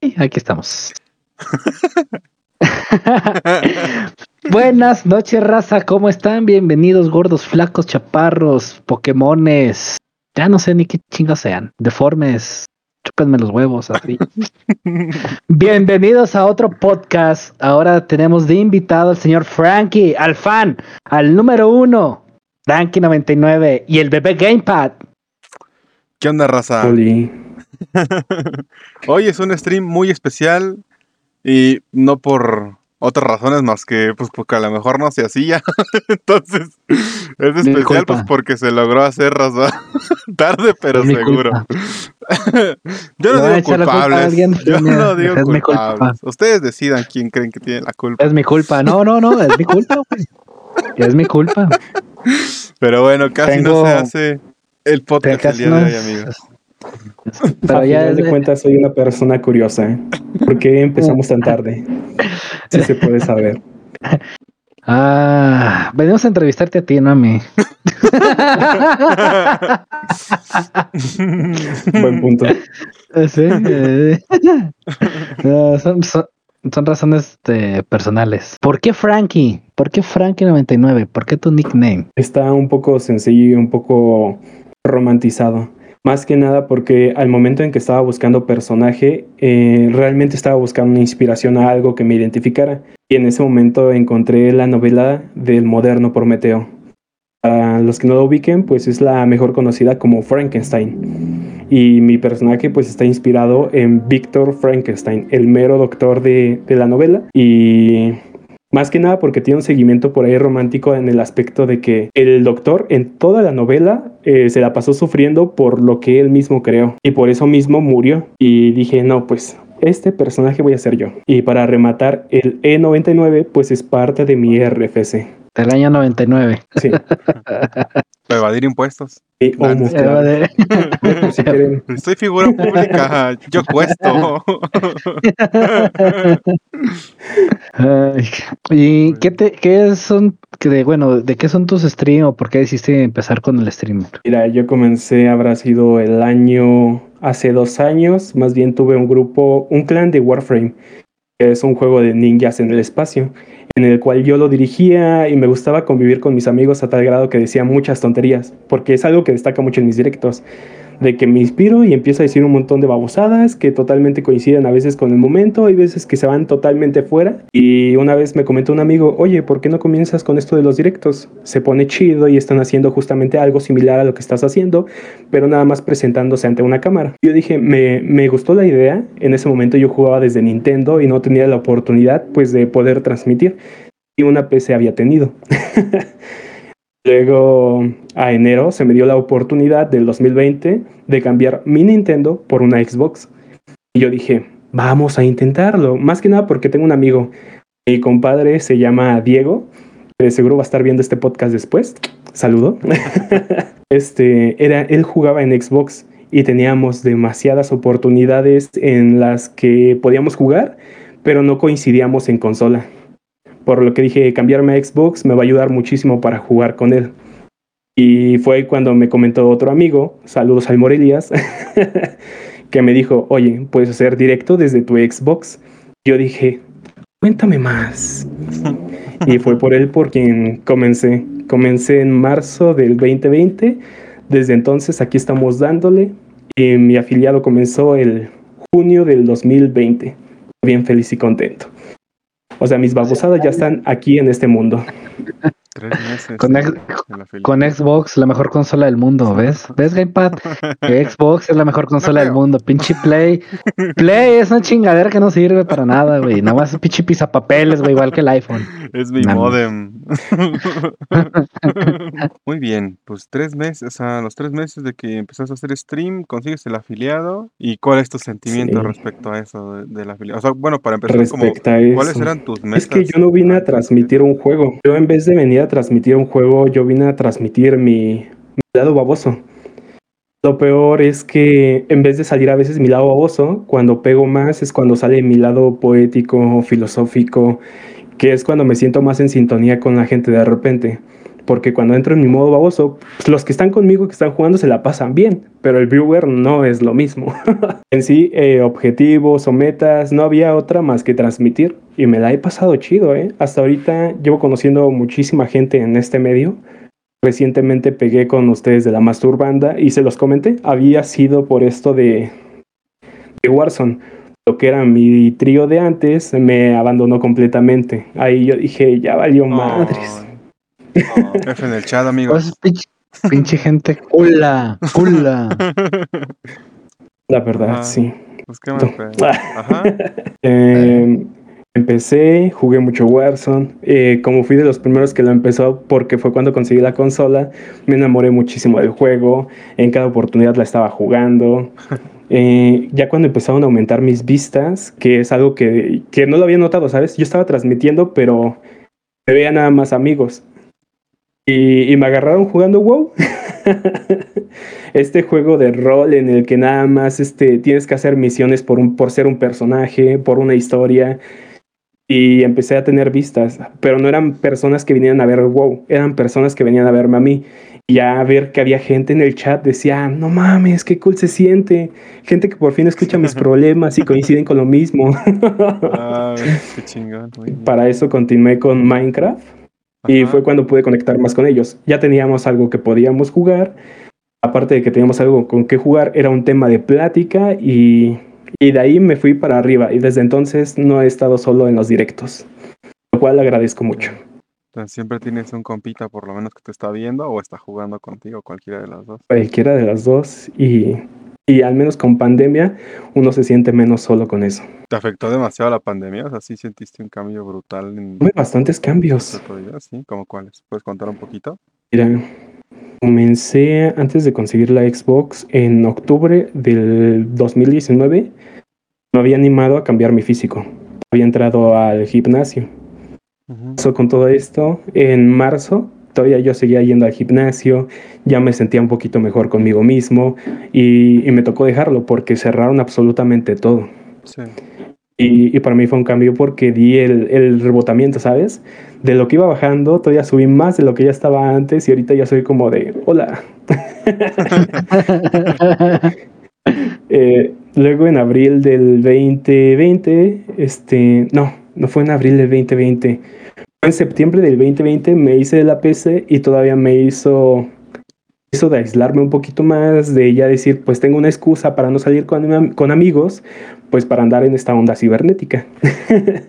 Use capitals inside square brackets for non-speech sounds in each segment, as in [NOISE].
Aquí estamos. [LAUGHS] Buenas noches, raza. ¿Cómo están? Bienvenidos, gordos, flacos, chaparros, Pokémones. Ya no sé ni qué chingos sean. Deformes. Chúpenme los huevos, así. [LAUGHS] Bienvenidos a otro podcast. Ahora tenemos de invitado al señor Frankie, al fan, al número uno, Frankie99 y el bebé Gamepad. ¿Qué onda, raza? [LAUGHS] Hoy es un stream muy especial y no por otras razones más que pues porque a lo mejor no se hacía. [LAUGHS] Entonces es especial pues porque se logró hacer raza [LAUGHS] tarde pero seguro. Yo no, digo culpables. Yo no digo culpables. Ustedes decidan quién creen que tiene la culpa. Es mi culpa. No, no, no, es mi culpa. Es mi culpa. Pero bueno, casi no se hace el podcast el día de hoy, amigos. Pero ya de cuentas soy una persona curiosa. ¿eh? ¿Por qué empezamos tan tarde? Si se puede saber. [LAUGHS] Ah, venimos a entrevistarte a ti, no a mí. [LAUGHS] Buen punto. [LAUGHS] Sí. Eh. son, son, razones este, personales. ¿Por qué Frankie? ¿Por qué Frankie99? ¿Por qué tu nickname? Está un poco sencillo y un poco romantizado. Más que nada porque al momento en que estaba buscando personaje, eh, realmente estaba buscando una inspiración a algo que me identificara. Y en ese momento encontré la novela del moderno Prometeo. Para los que no lo ubiquen, pues es la mejor conocida como Frankenstein. Y mi personaje pues está inspirado en Víctor Frankenstein, el mero doctor de, de la novela. Y más que nada porque tiene un seguimiento por ahí romántico en el aspecto de que el doctor en toda la novela eh, se la pasó sufriendo por lo que él mismo creó y por eso mismo murió. Y dije, no, pues este personaje voy a ser yo. Y para rematar, el E99 pues es parte de mi RFC. Del año 99. Sí. [LAUGHS] Para evadir impuestos. Y si Soy [LAUGHS] figura pública, yo cuesto. ¿Y qué, te, qué son, que bueno, de qué son tus streams o por qué decidiste empezar con el stream? Mira, yo comencé, habrá sido el año, hace dos años, más bien tuve un grupo, un clan de Warframe, que es un juego de ninjas en el espacio en el cual yo lo dirigía y me gustaba convivir con mis amigos a tal grado que decía muchas tonterías, porque es algo que destaca mucho en mis directos de que me inspiro y empiezo a decir un montón de babosadas que totalmente coinciden a veces con el momento, hay veces que se van totalmente fuera. Y una vez me comentó un amigo, oye, ¿por qué no comienzas con esto de los directos? Se pone chido y están haciendo justamente algo similar a lo que estás haciendo, pero nada más presentándose ante una cámara. Yo dije, me, me gustó la idea, en ese momento yo jugaba desde Nintendo y no tenía la oportunidad pues de poder transmitir. Y una PC había tenido. [LAUGHS] Luego, a enero, se me dio la oportunidad del 2020 de cambiar mi Nintendo por una Xbox. Y yo dije, vamos a intentarlo. Más que nada porque tengo un amigo. Mi compadre se llama Diego. De seguro va a estar viendo este podcast después. Saludo. [LAUGHS] este, era, él jugaba en Xbox y teníamos demasiadas oportunidades en las que podíamos jugar, pero no coincidíamos en consola. Por lo que dije, cambiarme a Xbox me va a ayudar muchísimo para jugar con él. Y fue cuando me comentó otro amigo, saludos al Morelias, [LAUGHS] que me dijo, oye, puedes hacer directo desde tu Xbox. Yo dije, cuéntame más. y fue por él por quien comencé. Comencé en marzo del 2020. Desde entonces aquí estamos dándole. Y mi afiliado comenzó el junio del 2020. Bien feliz y contento. O sea, mis babosadas ya están aquí en este mundo. Tres meses. Con, Xbox, la mejor consola del mundo, ¿ves? ¿Ves, Gamepad? [LAUGHS] Xbox es la mejor consola del mundo. Pinche Play. Play [LAUGHS] es una chingadera que no sirve para nada, güey. Nada más pinche papeles, güey, igual que el iPhone. Es mi modem. [LAUGHS] Muy bien, pues tres meses, o sea, los tres meses de que empezaste a hacer stream, consigues el afiliado. ¿Y cuál es tu sentimiento respecto a eso del afiliado? O sea, bueno, para empezar, como, ¿cuáles eran tus metas? Es que yo no vine a transmitir un juego. Yo en vez de venir a transmitir un juego, yo vine a transmitir mi, lado baboso. Lo peor es que en vez de salir a veces mi lado baboso, cuando pego más es cuando sale mi lado poético, filosófico, que es cuando me siento más en sintonía con la gente de repente. Porque cuando entro en mi modo baboso, pues, los que están conmigo, que están jugando, se la pasan bien, pero el viewer no es lo mismo. [LAUGHS] en sí, eh, objetivos o metas, no había otra más que transmitir y me la he pasado chido, ¿eh? Hasta ahorita llevo conociendo muchísima gente en este medio. Recientemente pegué con ustedes de la Masturbanda y se los comenté, había sido por esto de, de Warzone lo que era mi trío de antes me abandonó completamente. Ahí yo dije, ya valió madres. [LAUGHS] F en el chat, amigos. Pues, pinche, gente Hola, hola. La verdad, sí. Pues qué Ajá. [LAUGHS] eh, empecé, jugué mucho Warzone. Eh, como fui de los primeros que lo empezó, porque fue cuando conseguí la consola, me enamoré muchísimo del juego. En cada oportunidad la estaba jugando. [LAUGHS] Eh, ya cuando empezaron a aumentar mis vistas, que es algo que, que, no lo había notado, ¿sabes? Yo estaba transmitiendo, pero me veía nada más amigos. Y, y me agarraron jugando WoW. [LAUGHS] este juego de rol en el que nada más este, tienes que hacer misiones por, un, por ser un personaje, por una historia. Y empecé a tener vistas, pero no eran personas que vinieran a ver WoW, eran personas que venían a verme a mí ya ver que había gente en el chat decía, no mames, qué cool se siente. Gente que por fin escucha mis [LAUGHS] problemas y coinciden con lo mismo. ah, [LAUGHS] qué chingón. Para eso continué con Minecraft y fue cuando pude conectar más con ellos. Ya teníamos algo que podíamos jugar. Aparte de que teníamos algo con que jugar, era un tema de plática y, y de ahí me fui para arriba. Y desde entonces no he estado solo en los directos, lo cual agradezco mucho siempre tienes un compita por lo menos que te está viendo o está jugando contigo, cualquiera de las dos. Cualquiera de las dos y, y al menos con pandemia uno se siente menos solo con eso. ¿Te afectó demasiado la pandemia? O sea, sí sentiste un cambio brutal en... bastantes cambios. ¿Sí? ¿Cómo cuáles? ¿Puedes contar un poquito? Mira, comencé antes de conseguir la Xbox en octubre del 2019. Me había animado a cambiar mi físico. Había entrado al gimnasio con todo esto, en marzo todavía yo seguía yendo al gimnasio, ya me sentía un poquito mejor conmigo mismo y, me tocó dejarlo porque cerraron absolutamente todo. Y, para mí fue un cambio porque di el, rebotamiento, ¿sabes? De lo que iba bajando, todavía subí más de lo que ya estaba antes y ahorita ya soy como de, hola. [LAUGHS] [LAUGHS] Eh, luego en abril del 2020, este, no, no fue en abril del 2020 en septiembre del 2020 me hice de la PC y todavía me hizo, hizo de aislarme un poquito más, de ya decir, pues tengo una excusa para no salir con, con amigos, pues para andar en esta onda cibernética. [LAUGHS]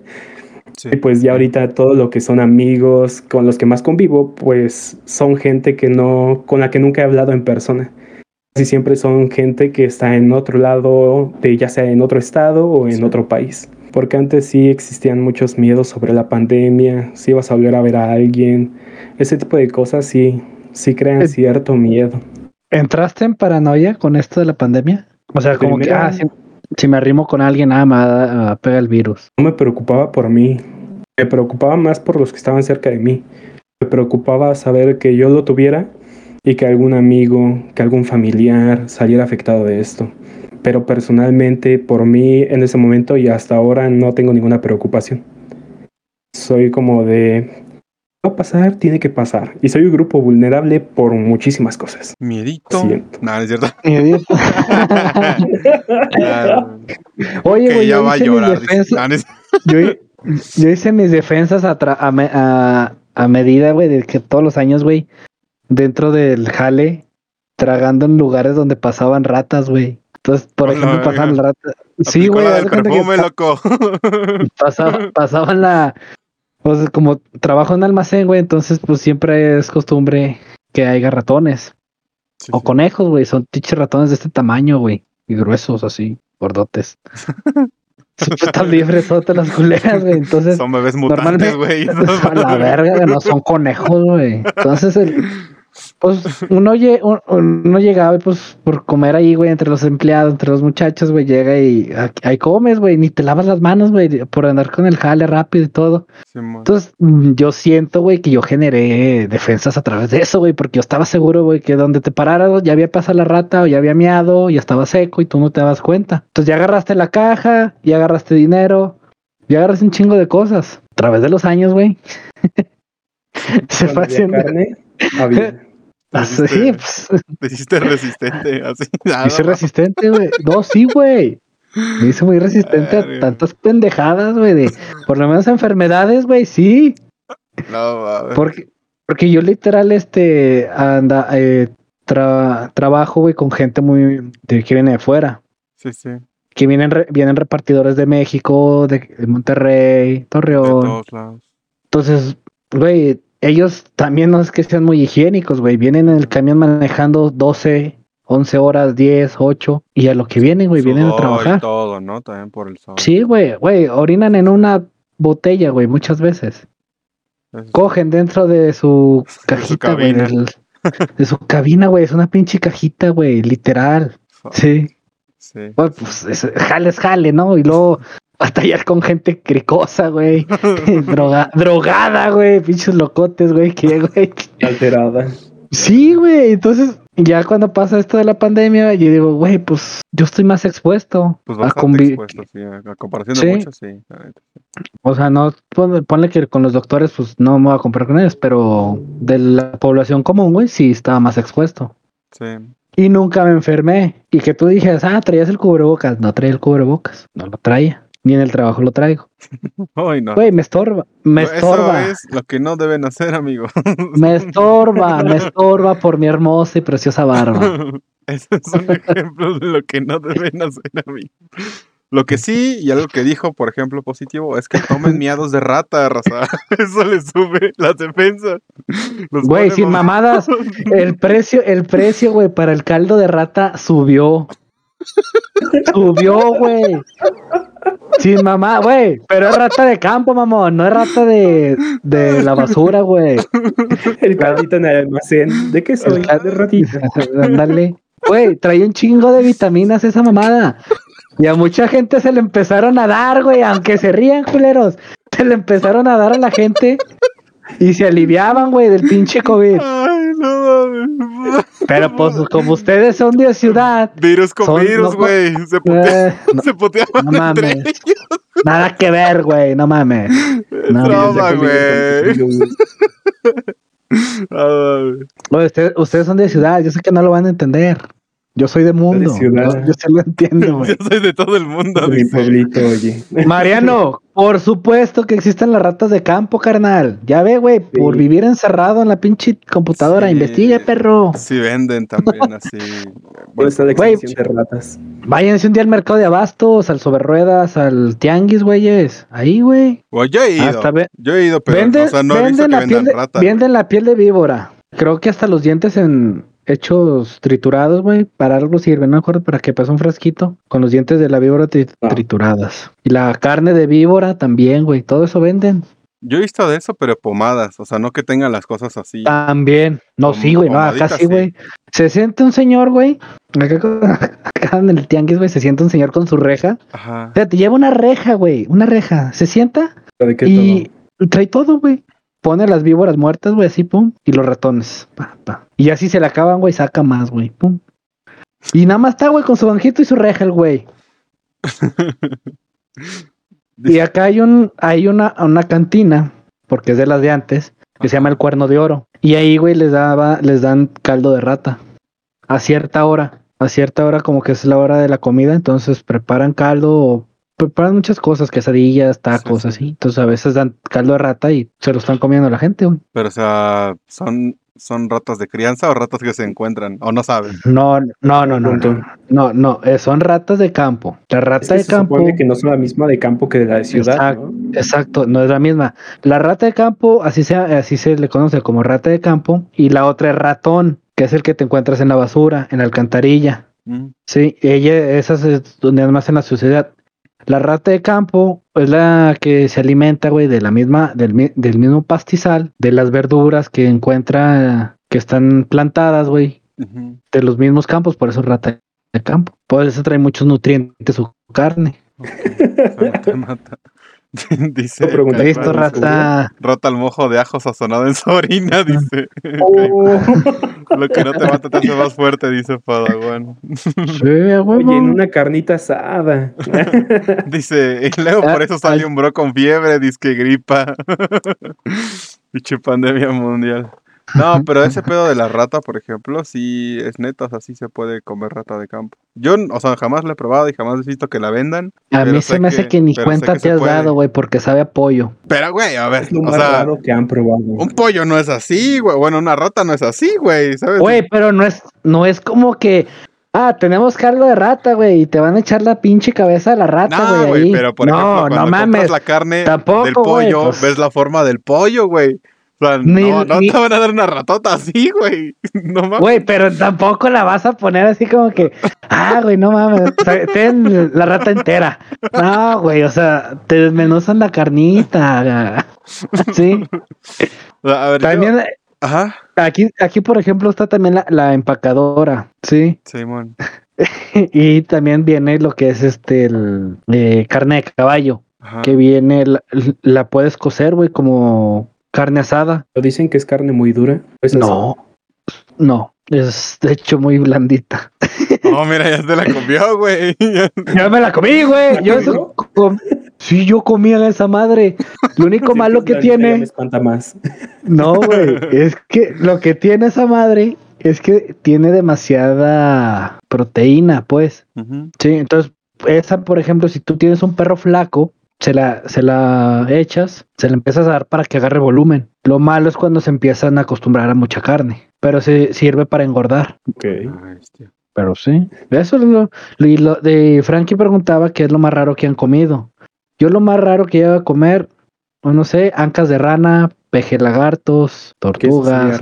Y pues ya ahorita todo lo que son amigos con los que más convivo, pues son gente que no, con la que nunca he hablado en persona. Casi siempre son gente que está en otro lado, de ya sea en otro estado o en otro país porque antes sí existían muchos miedos sobre la pandemia, si ibas a volver a ver a alguien, ese tipo de cosas sí, sí crean cierto miedo. ¿Entraste en paranoia con esto de la pandemia? O sea, como que, ah, si, me arrimo con alguien, nada ah, me pega el virus. No me preocupaba por mí, me preocupaba más por los que estaban cerca de mí. Me preocupaba saber que yo lo tuviera y que algún amigo, que algún familiar saliera afectado de esto pero personalmente por mí en ese momento y hasta ahora no tengo ninguna preocupación. Soy como de, va a pasar, tiene que pasar. Y soy un grupo vulnerable por muchísimas cosas. Miedito. No, es cierto. Oye, güey, ya va a llorar. yo, hice mis defensas a, a, a medida, güey, de que todos los años, güey, dentro del jale, tragando en lugares donde pasaban ratas, güey. Entonces, por ejemplo, pasaban la rata. Sí, güey. La perfume, loco. [LAUGHS] pasaban la. Pues como trabajo en almacén, güey, entonces pues siempre es costumbre que haya ratones. o conejos, güey. Son tiches ratones de este tamaño, güey. Y gruesos, así, gordotes. [LAUGHS] Están libres todas las culeras, güey. Entonces. Son bebés mutantes, güey. [LAUGHS] A la verga, no son conejos, güey. Entonces el pues uno, uno llegaba pues por comer ahí, güey, entre los empleados, entre los muchachos, güey, llega y ahí comes, güey, ni te lavas las manos, güey, por andar con el jale rápido y todo. Entonces, mm, yo siento, güey, que yo generé defensas a través de eso, güey, porque yo estaba seguro, güey, que donde te pararas ya había pasado la rata o ya había miado, ya estaba seco y tú no te das cuenta. Entonces ya agarraste la caja, ya agarraste dinero, ya agarraste un chingo de cosas. A través de los años, güey. [LAUGHS] Se fue haciendo Había. Ah, [LAUGHS] sí, pues. Te hiciste resistente, así. [LAUGHS] Me hice resistente, güey. No, sí, güey. Me hice muy resistente a tantas pendejadas, güey. De, por lo menos enfermedades, güey, sí. No, mames. Porque, porque yo literal, este, anda, eh, tra- trabajo, güey, con gente muy, de, que viene de fuera. Sí, sí. De Que vienen, re- vienen repartidores de México, de, de Monterrey, Torreón. todos lados. Entonces, güey, ellos también no es que sean muy higiénicos, güey. Vienen en el camión manejando 12, 11 horas, 10, 8. Y a lo que vienen, güey, vienen a y trabajar. todo, ¿no? También por el sol. Sí, güey, güey, orinan en una botella, güey, muchas veces. Es- Cogen dentro de su cajita, güey. De su cabina, güey. Es una pinche cajita, güey, literal. Sí. Sí. Güey, pues es- jale es jale, ¿no? Y luego batallar con gente cricosa, güey. [LAUGHS] Droga, drogada, güey. Pinches locotes, güey. ¿Qué, güey? Alterada. Sí, güey. Entonces, ya cuando pasa esto de la pandemia, yo digo, güey, pues yo estoy más expuesto Pues a expuesto, sí. A comparación de Sí. muchos, sí. O sea, no, ponle, ponle que con los doctores, pues no me voy a comprar con ellos, pero de la población común, güey, sí estaba más expuesto. Sí. Y nunca me enfermé. Y que tú dijeras, ah, traías el cubrebocas. No traía el cubrebocas. No lo traía. Ni en el trabajo lo traigo. [LAUGHS] Ay, no. Güey, me estorba. Me Eso estorba. es lo que no deben hacer, amigo. Me [LAUGHS] estorba. [LAUGHS] Me estorba por mi hermosa y preciosa barba. Ese es un ejemplo de lo que no deben hacer, amigo. Lo que sí, y algo que dijo, por ejemplo, positivo, es que tomen miados de rata, raza. Eso les sube las defensas. Güey, sin mamadas. El precio, el precio, güey, para el caldo de rata subió. Subió, güey. Sin mamá, güey. Pero es rata de campo, mamón. No es rata de, de la basura, güey. El caldito en el almacén. ¿De qué soy? De ratita. Ándale. Güey, trae un chingo de vitaminas esa mamada. Y a mucha gente se le empezaron a dar, güey, aunque se rían, culeros. Se le empezaron a dar a la gente y se aliviaban, güey, del pinche COVID. Pero pues como ustedes son de ciudad, Virus con virus, no- güey. [LAUGHS] Se, putea- eh, no- [LAUGHS] se puteaban no entre mames. ellos. nada que ver, güey, no mames. No, güey. [LAUGHS] Ustedes, ustedes son de ciudad, yo sé que no lo van a entender. Yo soy de mundo. ciudad. Yo, yo sí lo entiendo, [LAUGHS] güey. Yo soy de todo el mundo, De mi pueblito, oye. Mariano, [LAUGHS] por supuesto que existen las ratas de campo, carnal. Ya ve, güey, por vivir encerrado en la pinche computadora. Sí. Investigue, perro. Sí venden también así. ¿Dónde está la Güey. extinción de ratas? Váyanse un día al mercado de abastos, al sobre ruedas, al tianguis, güeyes. Ahí, güey. Bueno, yo he ido. Hasta ve- Yo he ido, pero Venden, o sea, no he visto venden que la piel vendan de, rata. venden la piel de víbora. Creo que hasta los dientes en hechos triturados, güey, para algo sirven. No me acuerdo para qué pasa un frasquito con los dientes de la víbora tri- Ah. trituradas. Y la carne de víbora también, güey. Todo eso venden. Yo he visto de eso, pero pomadas. O sea, no que tengan las cosas así. También. No, sí, güey. No, acá sí, güey. Se siente un señor, güey. Acá, [LAUGHS] acá en el tianguis, güey, se siente un señor con su reja. Ajá. Fíjate, lleva una reja, güey. Una reja. Se sienta ¿De qué y trae todo, güey. Pone las víboras muertas, güey, así, pum. Y los ratones. Pa, pa. Y así se le acaban, güey, saca más, güey. Pum. Y nada más está, güey, con su banjito y su reja, el güey. [LAUGHS] Y acá hay un, hay una, una cantina, porque es de las de antes, que se llama el cuerno de oro. Y ahí, güey, les daba, les dan caldo de rata. A cierta hora. A cierta hora, como que es la hora de la comida, entonces preparan caldo o preparan muchas cosas, quesadillas, tacos, Sí, sí. así. Entonces a veces dan caldo de rata y se lo están comiendo la gente, güey. Pero, o sea, ¿son, ¿son ratas de crianza o ratas que se encuentran? O no sabes. No, no, no, no, no, no, no, eh, son ratas de campo. La rata Es que de se campo. supone que no son la misma de campo que de la de ciudad, Exacto. ¿no? Exacto, no es la misma. La rata de campo, así se, así se le conoce como rata de campo, y la otra es ratón, que es el que te encuentras en la basura, en la alcantarilla. Mm. Sí, ella, esas es donde más en la sociedad. La rata de campo es la que se alimenta, güey, de la misma, del, mi- del mismo pastizal, de las verduras que encuentra, que están plantadas, güey, de los mismos campos, por eso es rata de campo. Por eso trae muchos nutrientes su carne. [LAUGHS] [LAUGHS] Dice. Vale, rata. Rota al mojo de ajo sazonado en su orina, dice. [LAUGHS] Oh. Lo que no te mata te hace más fuerte, dice Padawan. Sí, [LAUGHS] a. Oye, en una carnita asada. Dice, y luego por Ah, eso sale un bro con fiebre, dice que gripa. Pinche pandemia mundial. No, pero ese [LAUGHS] pedo de la rata, por ejemplo, sí es neta, o sea, sí se puede comer rata de campo. Yo, o sea, jamás la he probado y jamás he visto que la vendan. A mí se me hace que ni cuenta te has dado, güey, porque sabe a pollo. Pero, güey, a ver, o sea, que han probado. Un pollo no es así, güey. Bueno, una rata no es así, güey, ¿sabes? Güey, pero no es, no es como que Ah, tenemos cargo de rata, güey, y te van a echar la pinche cabeza de la rata, güey. No, pero por ejemplo, cuando no mames. la carne del pollo, pues ves la forma del pollo, güey. No, no te van a dar una ratota así, güey. [LAUGHS] No mames. Güey, pero tampoco la vas a poner así como que, ah, güey, no mames, ten la rata entera. No, güey, o sea, te desmenuzan la carnita. [LAUGHS] Sí. A ver, También, Ajá. Aquí, aquí, por ejemplo, está también la, empacadora, ¿sí? Simón. [LAUGHS] y también viene lo que es este, el, eh, carne de caballo, que viene, la, puedes cocer, güey, como carne asada. ¿Lo dicen que es carne muy dura? no, no, es de hecho muy blandita. No, mira, ya se la comió, güey. [LAUGHS] ya me la comí, güey. Yo Sí, yo comía esa madre. Lo [LAUGHS] único malo que tiene. Me espanta más. [LAUGHS] No, güey. es que lo que tiene esa madre es que tiene demasiada proteína, pues. Sí, entonces, esa, por ejemplo, si tú tienes un perro flaco, se la, se la echas, se la empiezas a dar para que agarre volumen. Lo malo es cuando se empiezan a acostumbrar a mucha carne, pero se sirve para engordar. Ok. Pero sí, eso es lo, lo, de Frankie preguntaba qué es lo más raro que han comido. Yo lo más raro que llevo a comer, no sé, ancas de rana, peje lagartos, tortugas,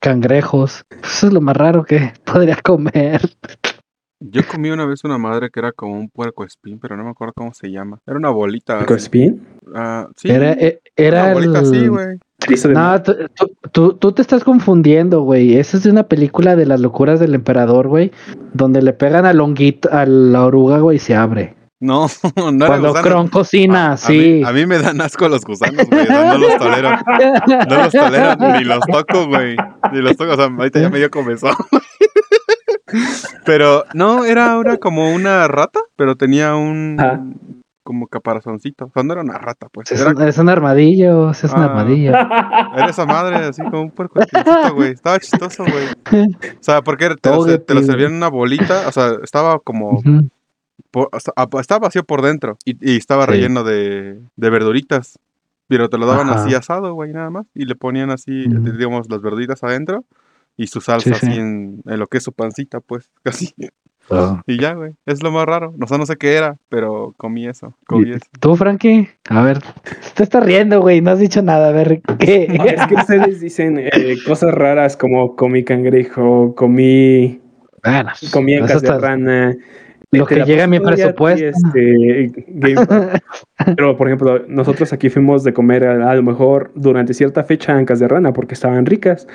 cangrejos. Eso es lo más raro que [LAUGHS] podría comer. Yo comí una vez una madre que era como un puerco espín, pero no me acuerdo cómo se llama. Era una bolita. ¿Puerco espín? Ah, sí. Era, eh, era una bolita así, güey. No, tú, tú, te estás confundiendo, güey. Esa es de una película de las locuras del emperador, güey, donde le pegan al honguito, a la oruga, güey, y se abre. No, [LAUGHS] no Cuando Cron cocina, sí. A mí, me dan asco los gusanos, güey. No los tolero. [LAUGHS] No los tolero ni los toco, güey. Ni los toco. O sea, ahorita ya medio comenzó. [LAUGHS] Pero no, era, era como una rata, pero tenía un como caparazoncito. O sea, no era una rata, pues. Es, era... un, es un armadillo, es un ah. armadillo. Era esa madre, así como un puerco güey. Estaba chistoso, güey. O sea, porque te, lo, te servían en una bolita, o sea, estaba como estaba vacío por dentro y, estaba relleno de, verduritas. Pero te lo daban así asado, güey, nada más. Y le ponían así, digamos, las verduritas adentro y su salsa así en, lo que es su pancita, pues, [LAUGHS] casi. Y ya, güey. Es lo más raro. No, sé, no sé qué era, pero comí eso. Comí eso. ¿Tú, Frankie? A ver. Te estás riendo, güey. No has dicho nada. A ver, ¿qué? [LAUGHS] es que ustedes dicen eh, cosas raras como comí cangrejo, comí. Bueno, comí en de rana. Lo que llega a mi presupuesto. Este, [LAUGHS] pero, por ejemplo, nosotros aquí fuimos de comer a, lo mejor durante cierta fecha ancas de rana porque estaban ricas.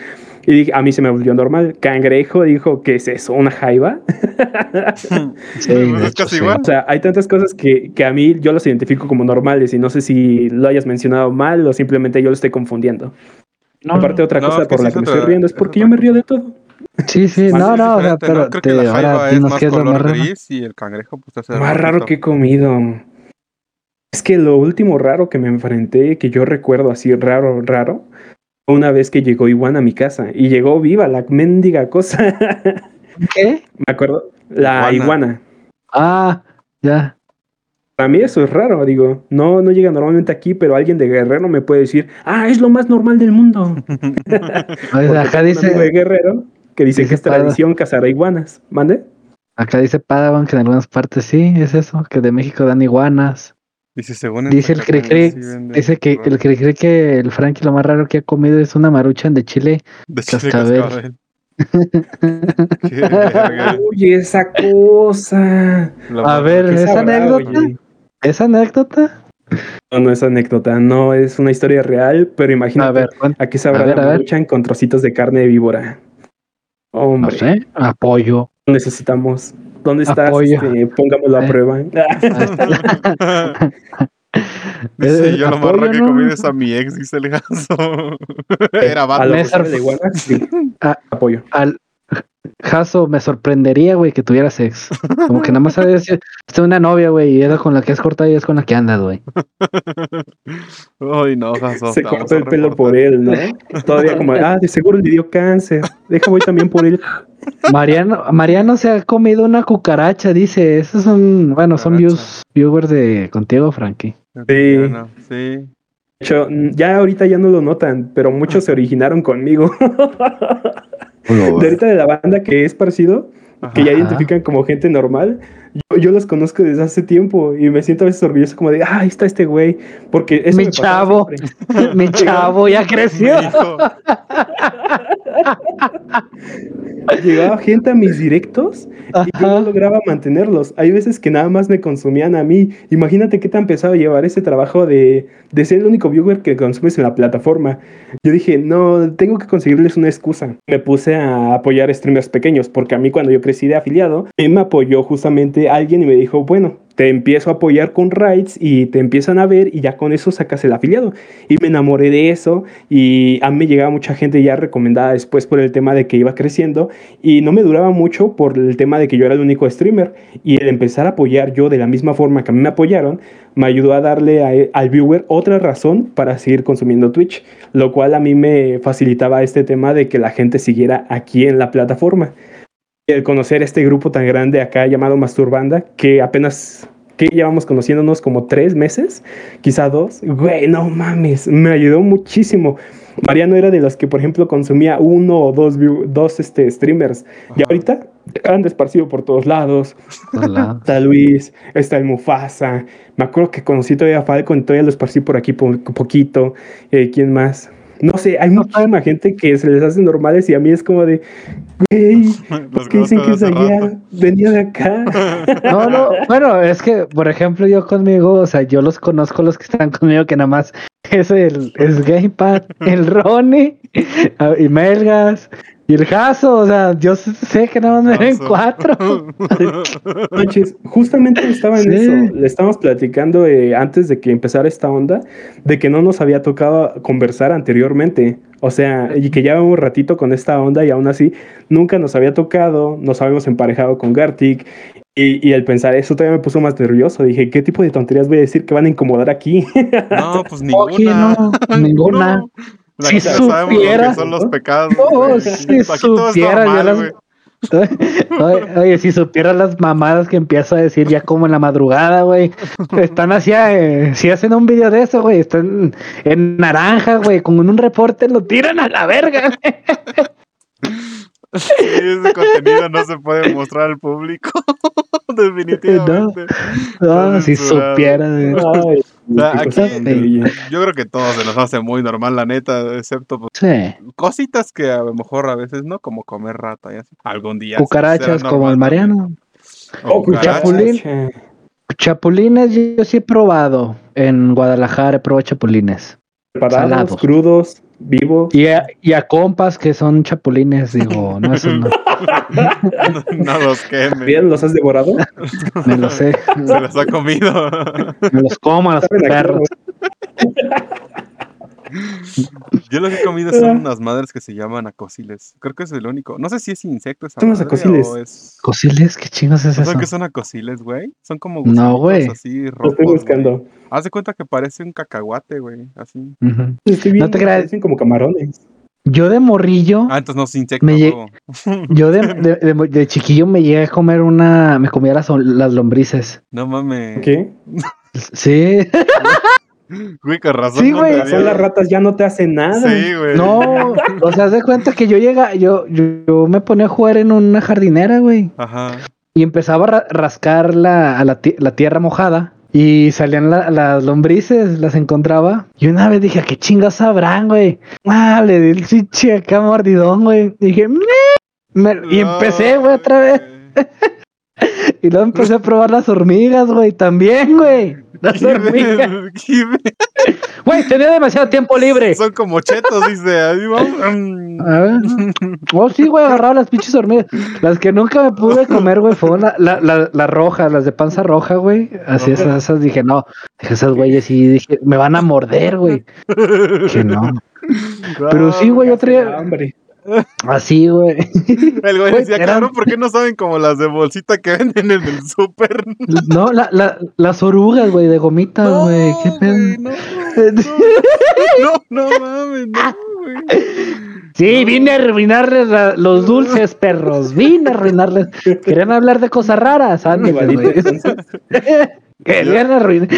Y a mí se me volvió normal. Cangrejo dijo, ¿qué es eso? ¿Una jaiba? [LAUGHS] [LAUGHS] sí, es casi igual. O sea, hay tantas cosas que, que, a mí yo las identifico como normales y no sé si lo hayas mencionado mal o simplemente yo lo estoy confundiendo. Aparte, otra cosa por la que me estoy riendo es porque yo me río de todo. Sí, sí, no, no, pero creo que la jaiba es más color gris y el cangrejo pues hace Más raro que he comido. Es que lo último raro que me enfrenté, que yo recuerdo así raro, raro, una vez que llegó Iguana a mi casa y llegó viva la mendiga cosa. [LAUGHS] ¿Qué? Me acuerdo, la iguana. Ah, ya. Para mí eso es raro, digo, no, no llega normalmente aquí, pero alguien de Guerrero me puede decir, ah, es lo más normal del mundo. [LAUGHS] [LAUGHS] acá dice... De Guerrero que dice, que es tradición cazar iguanas. ¿Mande? Acá dice Padawan que en algunas partes sí, es eso, que de México dan iguanas. Dice, según dice el que dice que el que cree que el Frankie lo más raro que ha comido es una maruchan de chile. De chile cascabel. [LAUGHS] Uy, esa cosa. a ver, ¿esa anécdota? ¿Esa anécdota? No, no es anécdota, no es una historia real, pero imagínate, a ver, aquí sabrá la maruchan con trocitos de carne de víbora. Hombre. No sé, apoyo. Necesitamos. ¿Dónde estás? Este, pongámoslo a eh. prueba. [LAUGHS] [LAUGHS] Dice, yo lo más raro que comí es a mi ex, dice el ganso. [LAUGHS] Era Batman. de iguana, sí. Apoyo. Al, Jaso, me sorprendería, güey, que tuvieras ex. Como que nada más sabes, tengo una novia, güey, y es con la que es corta y es con la que andas, güey. [LAUGHS] Ay, no, Jaso. Se cortó el pelo por él, ¿no? Todavía como, ah, de seguro le dio cáncer. Deja voy también por él. Mariano, Mariano se ha comido una cucaracha, dice. Esos son, bueno, son views, viewers de contigo, Frankie. Sí. sí. De hecho, ya ahorita ya no lo notan, pero muchos se originaron conmigo. [LAUGHS] de ahorita de la banda que es parecido, que ya identifican como gente normal, yo, los conozco desde hace tiempo y me siento a veces orgulloso como de, ah, ahí está este güey, porque es mi chavo, mi chavo ya [LAUGHS] creció. [LAUGHS] Llegaba gente a mis directos y yo no lograba mantenerlos. Hay veces que nada más me consumían a mí. Imagínate qué tan pesado llevar ese trabajo de, de ser el único viewer que consumes en la plataforma. Yo dije, no, tengo que conseguirles una excusa. Me puse a apoyar streamers pequeños porque a mí cuando yo crecí de afiliado, me apoyó justamente alguien y me dijo, bueno, te empiezo a apoyar con rights y te empiezan a ver y ya con eso sacas el afiliado. Y me enamoré de eso y a mí llegaba mucha gente ya recomendada después por el tema de que iba creciendo y no me duraba mucho por el tema de que yo era el único streamer y el empezar a apoyar yo de la misma forma que a mí me apoyaron me ayudó a darle al viewer otra razón para seguir consumiendo Twitch, lo cual a mí me facilitaba este tema de que la gente siguiera aquí en la plataforma el conocer este grupo tan grande acá llamado Masturbanda, que apenas que llevamos conociéndonos como tres meses, quizá dos, güey, no mames, me ayudó muchísimo. Mariano era de los que, por ejemplo, consumía uno o dos, dos este, streamers. Y ahorita han esparcido por todos lados. [LAUGHS] Está Luis, está el Mufasa. Me acuerdo que conocí todavía a Falcon todavía lo esparcí por aquí un poquito. Eh, ¿Quién más? No sé, hay muchísima gente que se les hace normales y a mí es como de, güey, [LAUGHS] ¿qué dicen que es allá? Venía de acá. [LAUGHS] No, no, bueno, es que, por ejemplo, yo conmigo, o sea, yo los conozco los que están conmigo, que nada más es el es Gamepad, el Ronnie [LAUGHS] y Melgas y el Jaso, o sea, yo sé que nada más me ven cuatro. [LAUGHS] Manches, justamente estaba en eso. Le estábamos platicando eh, antes de que empezara esta onda de que no nos había tocado conversar anteriormente. O sea, y que ya un ratito con esta onda y aún así nunca nos había tocado, nos habíamos emparejado con Gartic. Y, y el pensar eso todavía me puso más nervioso. Dije, ¿qué tipo de tonterías voy a decir que van a incomodar aquí? No, pues [LAUGHS] ninguna. no, ninguna [LAUGHS] si supiera, son los pecados. Oh, si supiera, normal, oye, si supiera las mamadas que empiezo a decir ya como en la madrugada, güey. Están así, eh, si hacen un video de eso, güey, están en naranja, güey, con un reporte lo tiran a la verga. Ese contenido no se puede mostrar al público. [LAUGHS] Definitivamente. No, si supiera. aquí, yo creo que todo se nos hace muy normal, la neta, excepto pues, cositas que a lo mejor a veces no, como comer rata y así. Algún día. Cucarachas como el Mariano. O chapulín. Chapulines yo sí he probado. En Guadalajara he probado chapulines. Preparados, crudos, vivos. Y a, y a, compas que son chapulines, digo, [LAUGHS] no, eso no. [LAUGHS] no, los queme. ¿Bien los has devorado? [LAUGHS] Me los sé. Se los ha comido. Me los como a los perros. Yo lo que he [LAUGHS] comido son unas madres que se llaman acosiles. Creo que es el único. No sé si es insecto esa madre acosiles? o es... ¿Cosiles? ¿Qué chingos es eso? ¿Sabes qué son acosiles, güey? Son como no, güey. así rojos. Lo estoy buscando. Haz de cuenta que parece un cacahuate, güey. Así. no te creas. Parecen como camarones. Yo de morrillo. Ah, entonces no es insecto. [LAUGHS] Yo de, de, de, chiquillo me llegué a comer una. Me comía las, las lombrices. No mames. ¿Qué? Sí. [LAUGHS] Güey, con razón. Sí, güey. Son las ratas, ya no te hacen nada. Sí, güey. No, o sea, haz de cuenta que yo llega, yo, yo, me ponía a jugar en una jardinera, güey. Ajá. Y empezaba a rascar la, a la, la tierra mojada. Y salían las lombrices, las encontraba. Y una vez dije, ¿qué chingas sabrán, güey? Ah, le di el chichi acá mordidón, güey. Dije, me... y empecé, güey, otra vez. [LAUGHS] y luego empecé a probar las hormigas, güey, también, güey. Las hormigas. [LAUGHS] Güey, tenía demasiado tiempo libre. Son como chetos, dice. Ahí vamos. A ver. Oh, sí, güey, agarraba las pinches hormigas. Las que nunca me pude comer, güey, fueron las la, la, la rojas, las de panza roja, güey. Así esas, esas dije, no. Dije, esas güeyes y dije, me van a morder, güey. [LAUGHS] Que no. Pero sí, güey, yo traía. Así, güey. El güey decía, claro, ¿por qué no saben como las de bolsita que venden en el súper? [LAUGHS] No, la, la, las orugas, güey, de gomita, güey. ¿Qué pedo? No, no, [LAUGHS] no, no, mames, no, güey. Sí, vine a arruinarles la, los dulces, perros. Vine a arruinarles. Querían hablar de cosas raras. Antes, [LAUGHS] Querían arruinar.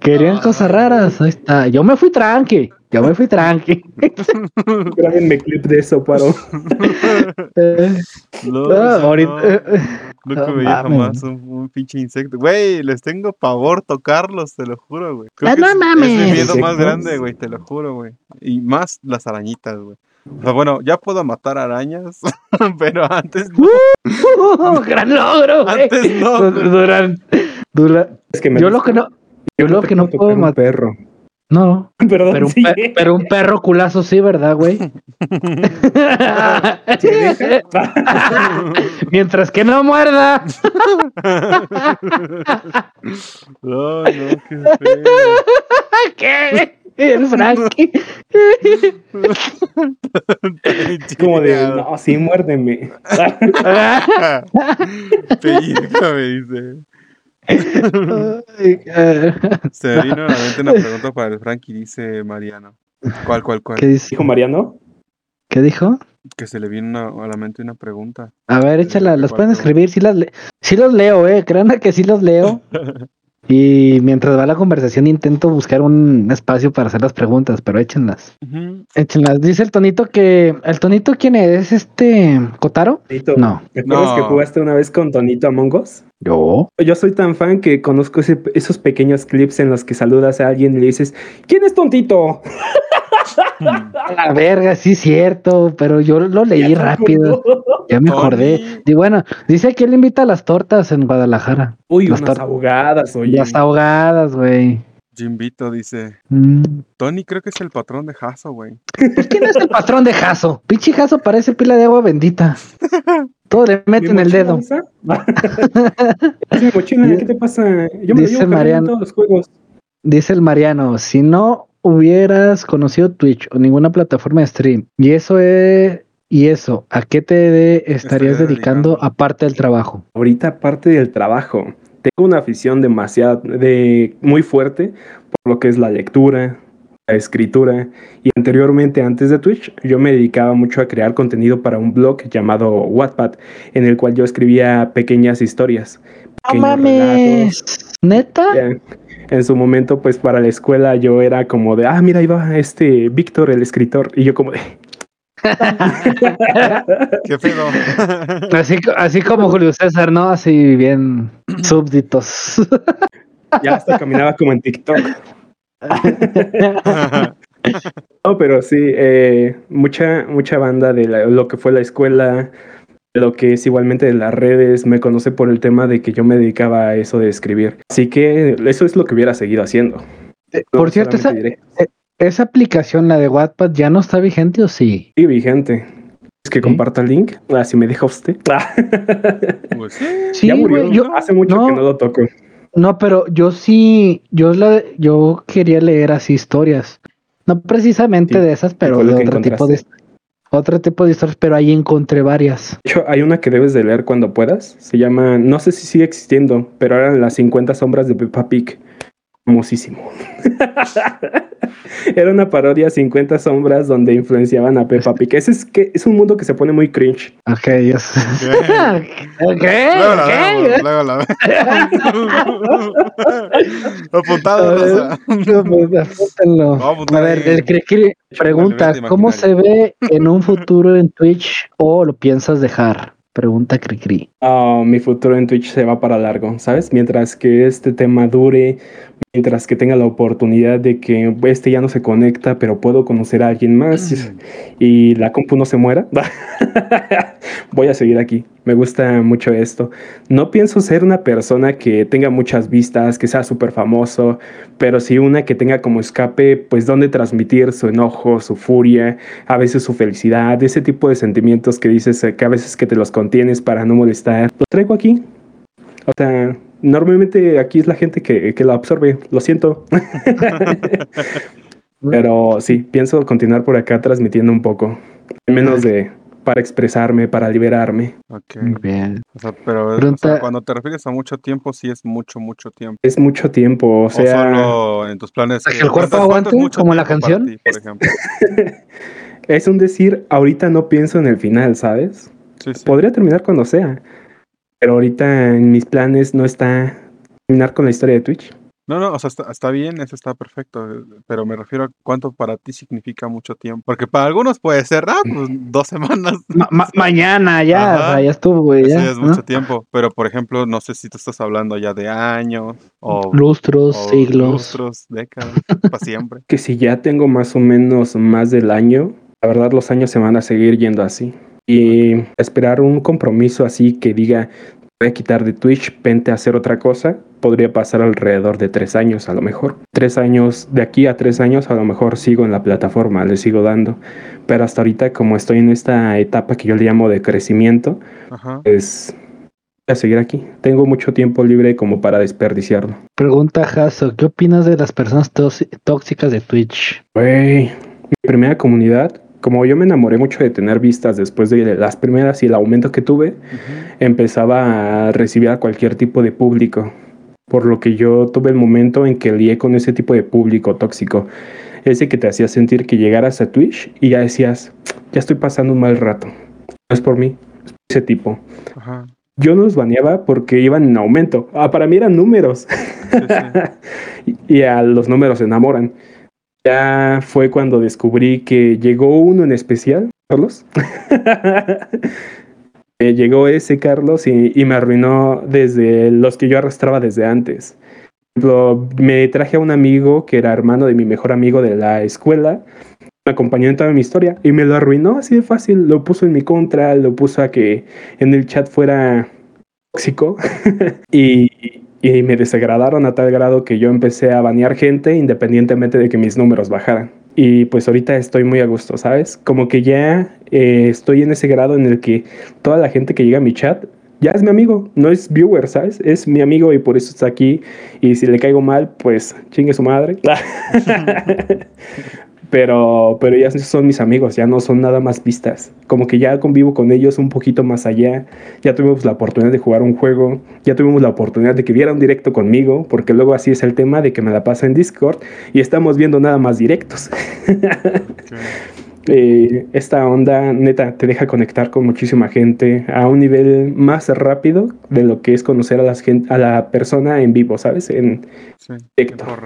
Querían cosas raras. Ahí está. Yo me fui tranqui. Yo me fui tranqui. [LAUGHS] Grábenme clip de eso, paro. [LAUGHS] No, No, ahorita. Nunca No me mames. jamás un, un pinche insecto. Güey, les tengo pavor tocarlos, te lo juro, güey. Creo que no es- mames. Es mi miedo más grande, güey, te lo juro, güey. Y más las arañitas, güey. O sea, bueno, ya puedo matar arañas, [LAUGHS] pero antes no. Uh, gran logro, güey. Antes no. Duran, dura- Es que me Yo lo que no. Yo lo que no puedo matar. perro. No. [LAUGHS] Perdón, Pero un, sí. pe- pero un perro culazo sí, ¿verdad, güey? [LAUGHS] ¿Se deja? [LAUGHS] Mientras que no muerda. No, no, qué feo. ¿Qué? El Frankie. Como de, no, sí, muérdeme. Pellizcame, dice. Eh, Se me vino a la mente una pregunta para el Frankie, dice Mariano. ¿Cuál, cuál, cuál? ¿Qué dice? Dijo Mariano. ¿Qué dijo? Que se le vino una- a la mente una pregunta. A ver, échala, las ¿Cuál pueden escribir, sí las, le- sí los leo, eh, créanme que sí los leo. [LAUGHS] Y mientras va la conversación intento buscar un espacio para hacer las preguntas, pero échenlas. Échenlas. Dice el tonito que. ¿El tonito quién es? ¿Es este. ¿Cotaro? Tonito, No. ¿Te acuerdas No. que jugaste una vez con Tonito Among Us? Yo. Yo soy tan fan que conozco ese- esos pequeños clips en los que saludas a alguien y le dices, ¿quién es Tontito? [LAUGHS] A la verga, sí, cierto, pero yo lo leí rápido. Ya me acordé. Y bueno, dice que él invita a las tortas en Guadalajara. Uy, Las unas abogadas, oye. Las ahogadas, güey. Jimbito dice. Mm. Tony creo que es el patrón de Hasso, güey. ¿quién es el patrón de Jaso? Pinche Jaso parece pila de agua bendita. [LAUGHS] Todo le ¿Mi mete en el dedo. [LAUGHS] [LAUGHS] mochila, ¿qué te pasa? Yo me lo Dice llevo cargando en Mariano. todos los juegos. Dice el Mariano, si no hubieras conocido Twitch o ninguna plataforma de stream, y eso es, y eso, ¿a qué te de- estarías Estaría dedicando dedicando. aparte del trabajo? Ahorita, aparte del trabajo, tengo una afición demasiado, de, muy fuerte por lo que es la lectura, la escritura. Y anteriormente, antes de Twitch, yo me dedicaba mucho a crear contenido para un blog llamado Wattpad, en el cual yo escribía pequeñas historias. ¡No mames! ¿Neta? En su momento, pues para la escuela yo era como de, ah, mira, ahí va este Víctor, el escritor. Y yo como de, [LAUGHS] ¿Qué pedo? [LAUGHS] Así, así como Julio César, ¿no? Así bien [CLEARS THROAT] súbditos. ya hasta caminaba como en TikTok. [LAUGHS] No, pero sí, eh, mucha, mucha banda de la- lo que fue la escuela, lo que es igualmente de las redes, me conoce por el tema de que yo me dedicaba a eso de escribir. Así que eso es lo que hubiera seguido haciendo. No Por cierto, esa, esa aplicación, la de Wattpad, ¿ya no está vigente o sí? sigue vigente. Es que ¿Sí? comparta el link, así me deja usted. [LAUGHS] Pues sí. Sí, ya murió, yo, hace mucho no. que no lo toco. No, pero yo sí, yo la, yo quería leer así historias. No precisamente Sí, de esas, pero de otro tipo de otro tipo de historias, pero ahí encontré varias. De hecho, hay una que debes de leer cuando puedas. Se llama, no sé si sigue existiendo, pero eran las 50 sombras de Peppa Pig. Famosísimo. [LAUGHS] [LAUGHS] Era una parodia 50 sombras donde influenciaban a Peppa Pig. Ese es que es un mundo que se pone muy cringe. Ok, Dios. [LAUGHS] ok, Luego la ok. vemos, luego la vemos. [LAUGHS] Apuntado, pues, apúntenlo. A ver, el Cricri pregunta, ¿cómo se ve en un futuro en Twitch o lo piensas dejar? Pregunta Cricri. Ah, mi futuro en Twitch se va para largo, ¿sabes? Mientras que este tema dure, mientras que tenga la oportunidad de que este ya no se conecta, pero puedo conocer a alguien más y la compu no se muera, [LAUGHS] voy a seguir aquí. Me gusta mucho esto. No pienso ser una persona que tenga muchas vistas, que sea súper famoso, pero sí una que tenga como escape, pues, donde transmitir su enojo, su furia, a veces su felicidad, ese tipo de sentimientos que dices eh, que a veces que te los contienes para no molestar. Lo traigo aquí. O sea, normalmente aquí es la gente que, que lo absorbe, lo siento. [LAUGHS] Pero sí, pienso continuar por acá transmitiendo un poco. En menos de para expresarme, para liberarme. Ok. Muy bien. O sea, pero o Pregunta- sea, cuando te refieres a mucho tiempo, sí es mucho, mucho tiempo. Es mucho tiempo, o O, sea, solo en tus planes. ¿Que que- el cuerpo ¿cuánto- cuánto es aguante, mucho como la canción? ti, por ejemplo. [LAUGHS] es un decir, ahorita no pienso en el final, ¿sabes? Sí, sí. Podría terminar cuando sea, pero ahorita en mis planes no está terminar con la historia de Twitch. No, no, o sea, está, está bien, eso está perfecto, pero me refiero a cuánto para ti significa mucho tiempo. Porque para algunos puede ser, ah, pues dos semanas. [LAUGHS] Ma- ma- mañana ya, Ajá. o sea, ya estuvo, güey. Eso ya, ya es ¿no? mucho tiempo, pero por ejemplo, no sé si tú estás hablando ya de años o, Lustros, o siglos. lustros, décadas, para [LAUGHS] siempre. Que si ya tengo más o menos más del año, la verdad los años se van a seguir yendo así. Y esperar un compromiso así que diga, voy a quitar de Twitch, vente a hacer otra cosa, podría pasar alrededor de tres años a lo mejor. Tres años, de aquí a tres años a lo mejor sigo en la plataforma, le sigo dando. Pero hasta ahorita como estoy en esta etapa que yo le llamo de crecimiento, Ajá. pues voy a seguir aquí. Tengo mucho tiempo libre como para desperdiciarlo. Pregunta Jaso, ¿qué opinas de las personas tóxi- tóxicas de Twitch? Güey, mi primera comunidad, como yo me enamoré mucho de tener vistas después de las primeras y el aumento que tuve, empezaba a recibir a cualquier tipo de público. Por lo que yo tuve el momento en que lié con ese tipo de público tóxico. Ese que te hacía sentir que llegaras a Twitch y ya decías, ya estoy pasando un mal rato. No es por mí, es por ese tipo. Ajá. Yo los baneaba porque iban en aumento. Ah, para mí eran números. Sí, sí. [LAUGHS] y y a los números se enamoran. Ya fue cuando descubrí que llegó uno en especial, Carlos. [LAUGHS] Eh, llegó ese Carlos y, me arruinó desde los que yo arrastraba desde antes. Por me traje a un amigo que era hermano de mi mejor amigo de la escuela. Me acompañó en toda mi historia y me lo arruinó así de fácil. Lo puso en mi contra, lo puso a que en el chat fuera tóxico. [LAUGHS] y, y me desagradaron a tal grado que yo empecé a banear gente independientemente de que mis números bajaran. Y pues ahorita estoy muy a gusto, ¿sabes? Como que ya eh, estoy en ese grado en el que toda la gente que llega a mi chat ya es mi amigo, no es viewer, ¿sabes? Es mi amigo y por eso está aquí. Y si le caigo mal, pues chingue su madre. [LAUGHS] [LAUGHS] pero, pero ya son mis amigos, ya no son nada más vistas. Como que ya convivo con ellos un poquito más allá. Ya tuvimos la oportunidad de jugar un juego, ya tuvimos la oportunidad de que viera un directo conmigo, porque luego así es el tema de que me la pasa en Discord y estamos viendo nada más directos. [LAUGHS] Eh, esta onda neta te deja conectar con muchísima gente a un nivel más rápido de lo que es conocer a, las gen- a la persona en vivo, ¿sabes? En, Sí, Directo. tiempo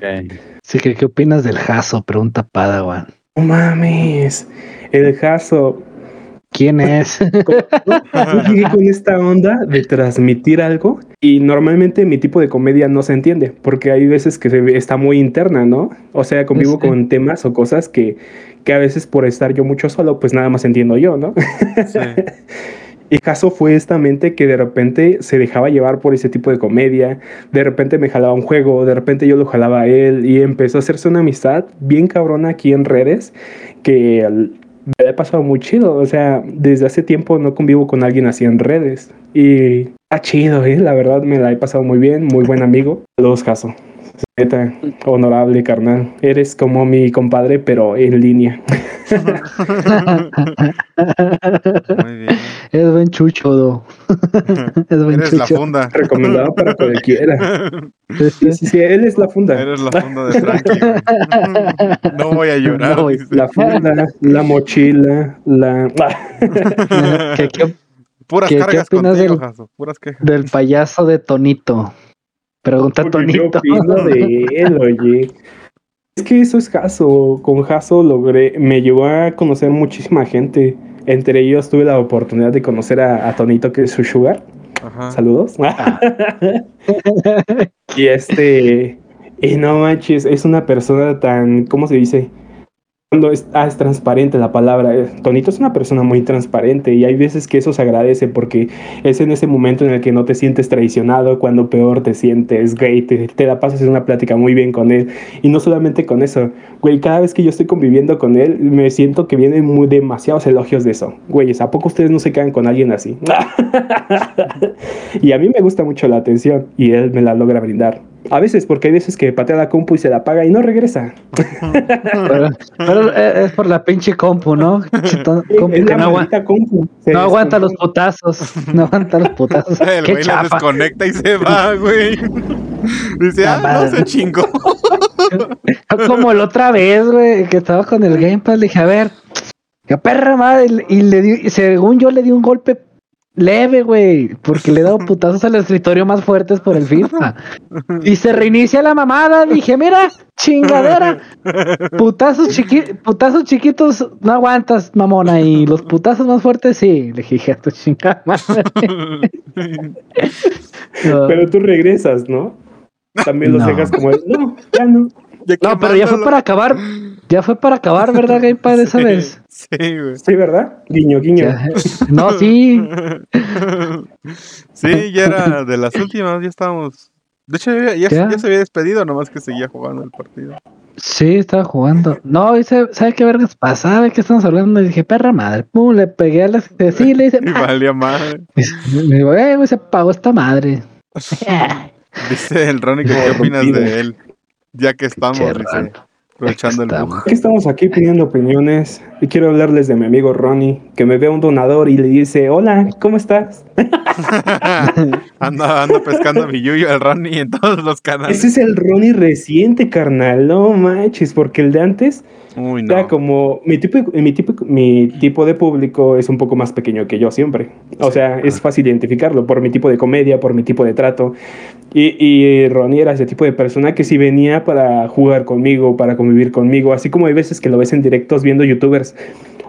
real. Sí, que, ¿qué opinas del Jaso? Pregunta Padawan. no mames, el Jaso. ¿Quién es? [LAUGHS] Yo llegué con esta onda de transmitir algo y normalmente mi tipo de comedia no se entiende porque hay veces que se está muy interna, ¿no? O sea, convivo Sí. con temas o cosas que, que a veces por estar yo mucho solo, pues nada más entiendo yo, ¿no? Sí. [LAUGHS] Y caso fue esta mente que de repente se dejaba llevar por ese tipo de comedia, de repente me jalaba un juego, de repente yo lo jalaba a él y empezó a hacerse una amistad bien cabrona aquí en redes que me he pasado muy chido, o sea, desde hace tiempo no convivo con alguien así en redes y está chido, ¿eh? la verdad me la he pasado muy bien, muy buen amigo. Saludos, Caso. Neta, honorable carnal. Eres como mi compadre, pero en línea. Muy bien. es buen chucho, do. [LAUGHS] es buen Eres la chucho. funda. Recomendado para cualquiera. Sí, Sí, sí. sí, sí, él es la funda. Eres la funda de Frankie. [LAUGHS] No voy a llorar. No. La funda, la mochila, la... [LAUGHS] ¿Qué- qué Puras ¿Qué- qué cargas opinas contigo, del- Jaso, Puras quejas. del payaso de Tonito? Pregunta Tonito. ¿Qué opino de él, oye? Es que eso es Jaso. Con Jaso logré, me llevó a conocer muchísima gente. Entre ellos tuve la oportunidad de conocer a, a Tonito, que es su sugar. Ajá. Saludos. [LAUGHS] y este, y no manches, es una persona tan, ¿cómo se dice? Cuando es, ah, es transparente la palabra. eh, Tonito es una persona muy transparente y hay veces que eso se agradece porque es en ese momento en el que no te sientes traicionado, cuando peor te sientes, güey, te, te la pasas en una plática muy bien con él. Y no solamente con eso, güey, cada vez que yo estoy conviviendo con él, me siento que vienen muy demasiados elogios de eso. Güeyes, ¿a poco ustedes no se quedan con alguien así? [LAUGHS] y a mí me gusta mucho la atención y él me la logra brindar. A veces, porque hay veces que patea la compu y se la apaga y no regresa. pero, es por la pinche compu, ¿no? [LAUGHS] no, aguanta, los putazos. No aguanta los putazos. [LAUGHS] El güey la desconecta y se va, güey. Dice, ah, no se chingó. Como la otra vez, güey, que estaba con el Gamepad, le dije, a ver, qué perra madre, y le di, según yo le di un golpe leve, güey, porque le he dado [LAUGHS] putazos al escritorio más fuertes por el FIFA. Y se reinicia la mamada. Dije, mira, chingadera. Putazos, chiqui putazos chiquitos no aguantas, mamona. Y los putazos más fuertes, sí. Le dije a tu chingada Pero tú regresas, ¿no? También los dejas como, no, ya no. No, pero ya fue para acabar. Ya fue para acabar, ¿verdad, Gamepad, [LAUGHS] esa vez? Sí, güey. Sí, ¿verdad? Guiño, guiño. no, sí. [LAUGHS] sí, ya era de las últimas, ya estábamos. De hecho, ya, ya, se había despedido, nomás que seguía jugando el partido. Sí, estaba jugando. No, dice, ¿sabe qué vergas pasaba? ¿De qué estamos hablando? Y dije, perra madre. Pum, le pegué a la. Sí, le dice. [LAUGHS] y valía madre. Me digo, eh, se pagó esta madre. Dice el Ronnie, ¿qué opinas de él? Ya que estamos, dice. Aprovechando el Aquí estamos aquí pidiendo opiniones y quiero hablarles de mi amigo Ronnie, que me ve un donador y le dice, hola, ¿cómo estás? [LAUGHS] ando pescando a mi yuyo al Ronnie en todos los canales. Ese es el Ronnie reciente, carnal, no manches, porque el de antes Uy, no. como mi tipo, mi, tipo, mi tipo de público es un poco más pequeño que yo siempre. O sea, es fácil identificarlo por mi tipo de comedia, por mi tipo de trato. Y, y Ronnie era ese tipo de persona que si venía para jugar conmigo, para convivir conmigo, así como hay veces que lo ves en directos viendo youtubers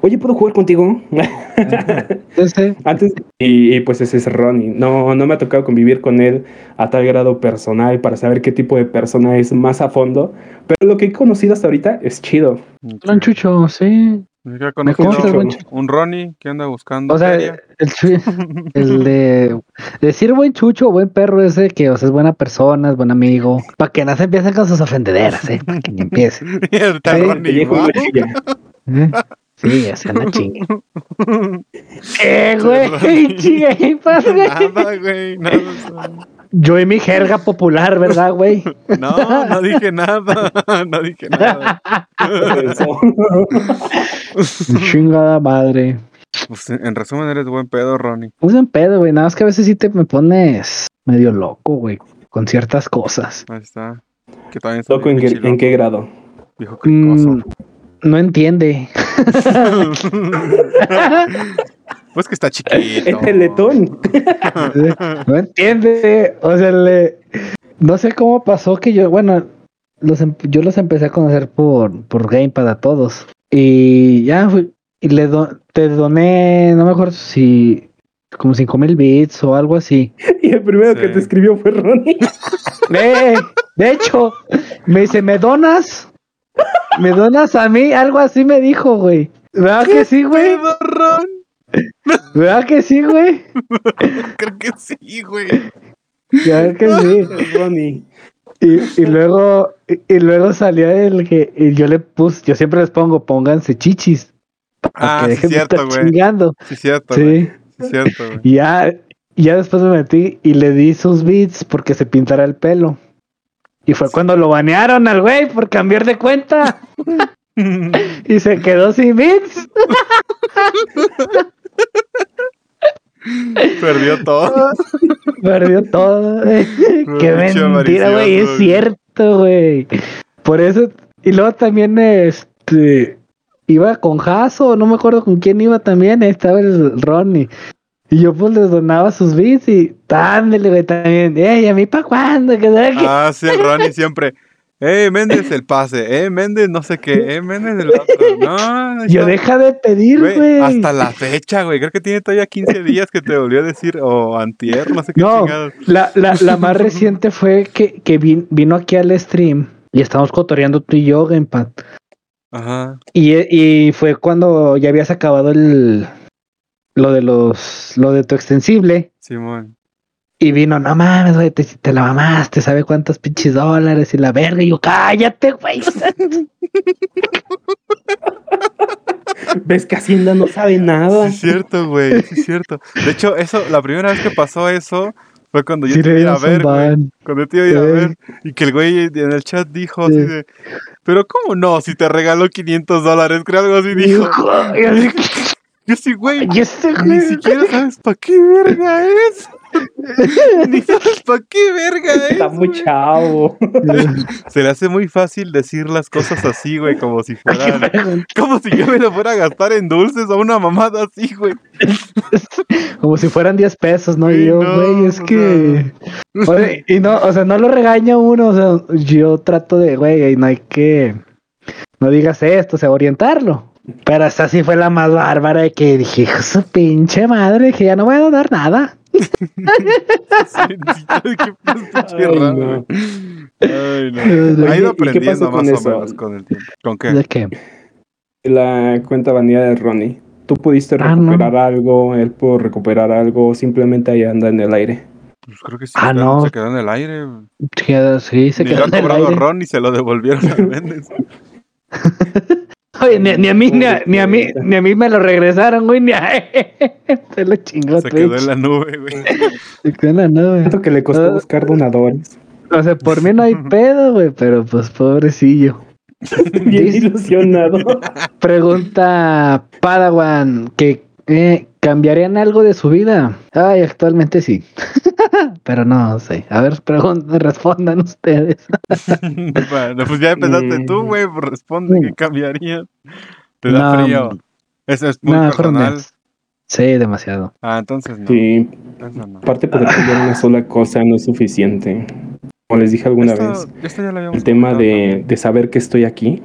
oye, ¿puedo jugar contigo? [LAUGHS] Antes, y, pues ese es Ronnie. No, no me ha tocado convivir con él a tal grado personal para saber qué tipo de persona es más a fondo. Pero lo que he conocido hasta ahorita es chido. Gran chucho, sí. un Ronnie que anda buscando. O sea, el, el, de decir buen chucho o buen perro es de que o sea, es buena persona, es buen amigo. Para que no se empiecen con sus ofendederas, ¿eh? Para que ni empiecen. [LAUGHS] Sí, hace una chinga. ¿Qué, [LAUGHS] güey? [LAUGHS] Chinga, [LAUGHS] ¿qué pasa, Nada, güey, nada. Yo y mi jerga popular, ¿verdad, güey? No, no dije nada. No dije nada. Chingada madre. Pues, en resumen, eres buen pedo, Ronnie. Pues buen pedo, güey. Nada más que a veces sí te me pones medio loco, güey. Con ciertas cosas. Ahí está. ¿Loco en, qué, en qué grado? Dijo cricoso. Mm, no entiende. [LAUGHS] pues que está chiquito. El teletón. no entiende. O sea, le... no sé cómo pasó que yo, bueno, los, em, yo los empecé a conocer por, por Gamepad a todos. Y ya fui, y le te doné, no me acuerdo si como 5 mil bits o algo así. Y el primero que te escribió fue Ronnie. [LAUGHS] Eh, de hecho, me dice, ¿me donas? ¿Me donas a mí? Algo así me dijo, güey. ¿Verdad que sí, güey? ¿Verdad que sí, güey? [LAUGHS] Creo que sí, güey. ¿Verdad que sí? [LAUGHS] Y, y luego y, luego salió el que y yo le puse, yo siempre les pongo, pónganse chichis. ah, que dejen cierto, de estar chingando. Sí, cierto. Sí. sí cierto, güey. Y ya, ya después me metí y le di sus beats porque se pintara el pelo. Y fue cuando lo banearon al güey por cambiar de cuenta. [LAUGHS] y se quedó sin bits. Perdió todo. Perdió todo. Qué mentira, güey. Es cierto, güey. Por eso. Y luego también este. Iba con Jaso, no me acuerdo con quién iba también. Estaba el Ronnie. Y yo pues les donaba sus bits y dándole, güey, también. Ey, ¿a mí para cuándo? Ah, sí, Ronnie siempre. Eh, Méndez el pase, eh, Méndez no sé qué, eh, Méndez el otro. [LAUGHS] No, Yo deja de pedir, güey. Hasta la fecha, güey. Creo que tiene todavía 15 días que te volvió a decir, o antier, no sé qué no, La, la, la más reciente fue que, que vino aquí al stream y estamos cotoreando tú y yo, Gamepad. Ajá. Y, y fue cuando ya habías acabado el, lo de los, lo de tu extensible. Simón. Y vino, no mames, güey, te, te la mamaste, ¿sabe cuántos pinches dólares? Y la verga, y yo, cállate, güey. [LAUGHS] ¿Ves que Hacienda no sabe nada? Sí, es cierto, güey, sí, es cierto. De hecho, eso, la primera vez que pasó eso Fue cuando yo te iba a ver, güey. Cuando te iba a ir a ver. Y que el güey en el chat dijo así de. Pero ¿cómo no? Si te regaló 500 dólares, creo algo así dijo. [LAUGHS] Yo sí, güey. Ni siquiera sabes para qué verga es. [LAUGHS] Ni sabes para qué verga es. Está muy chavo. [LAUGHS] Se le hace muy fácil decir las cosas así, güey, como si fueran. Como si yo me lo fuera a gastar en dulces o una mamada así, güey. [LAUGHS] Como si fueran 10 pesos, ¿no? y yo, güey, es que. y no, o sea, no lo regaña uno, o sea, yo trato de, güey, no hay que. No digas esto, o sea, orientarlo. Pero esta sí fue la más bárbara de que dije, su pinche madre, que ya no voy a dar nada. Ay, no. Ha ido aprendiendo más o menos con el tiempo. ¿Con qué? ¿De qué? La cuenta vanilla de Ronnie. ¿Tú pudiste ah, recuperar algo? ¿Él pudo recuperar algo? ¿Simplemente ahí anda en el aire? Pues creo que sí. Ah, no. Se quedó en el aire. Sí, se quedó en el aire. Ron y se lo devolvieron a Méndez. [LAUGHS] Oye, ni, a mí, ni a, ni a, mí, ni a mí me lo regresaron, güey, ni a [LAUGHS] Se lo chingó Se quedó en la nube, güey. Se quedó en la nube. Tanto que le costó buscar donadores. O sea, por mí no hay [LAUGHS] pedo, güey, pero pues pobrecillo. [LAUGHS] Bien ilusionado. Pregunta Padawan, que eh, ¿cambiarían algo de su vida? Ay, actualmente sí. [LAUGHS] Pero no sé. A ver, [LAUGHS] respondan ustedes. [LAUGHS] bueno, pues ya empezaste tú, güey. Pues responde que cambiarías. Te da frío. Eso es muy personal. Sí, demasiado. Ah, entonces no. Sí. Aparte, poder cambiar una sola cosa no es suficiente. Como les dije alguna vez, el tema de, de saber que estoy aquí,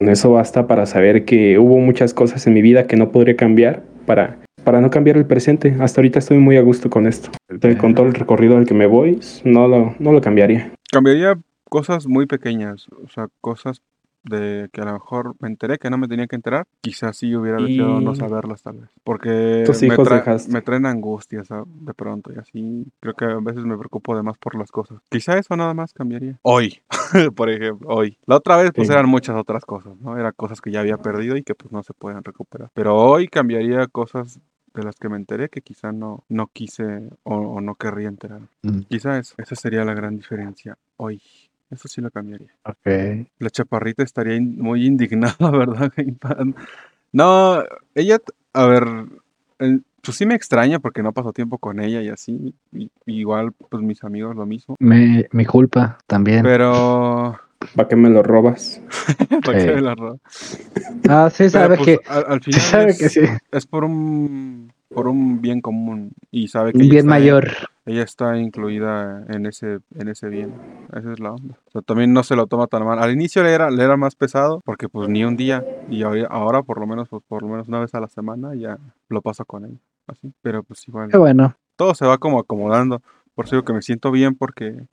eso basta para saber que hubo muchas cosas en mi vida que no podré cambiar para, para no cambiar el presente. Hasta ahorita estoy muy a gusto con esto. Con todo el recorrido al que me voy, no lo, no lo cambiaría. Cambiaría cosas muy pequeñas, o sea, cosas de que a lo mejor me enteré que no me tenía que enterar, quizás sí hubiera deseado no saberlas tal vez. Porque me, me, traen angustias de pronto y así creo que a veces me preocupo de más por las cosas. Quizá eso nada más cambiaría. Hoy, [LAUGHS] por ejemplo, hoy. La otra vez pues eran muchas otras cosas, ¿no? Eran cosas que ya había perdido y que pues no se pueden recuperar. Pero hoy cambiaría cosas de las que me enteré que quizá no, no quise o, no querría enterar. Mm. Quizá eso, esa sería la gran diferencia hoy. Eso sí lo cambiaría. Ok. La chaparrita estaría muy indignada, [LAUGHS] ¿verdad, No, ella, a ver, pues sí me extraña porque no pasó tiempo con ella y así. igual, pues mis amigos lo mismo. Me, mi culpa también. Pero... ¿Para qué me lo robas? [LAUGHS] ¿Para qué me lo robas? Ah, sí, sabe pues, que... Al, [LAUGHS] final sabe es, que sí. es por un por un bien común y sabe que un bien mayor ella está incluida en ese, en ese bien. Esa es la onda. O sea, también no se lo toma tan mal. Al inicio le era, le era más pesado porque pues ni un día y ahora por lo menos pues, por lo menos una vez a la semana ya lo paso con él. Así. Pero pues igual. Qué bueno. Todo se va como acomodando. Por eso digo que me siento bien porque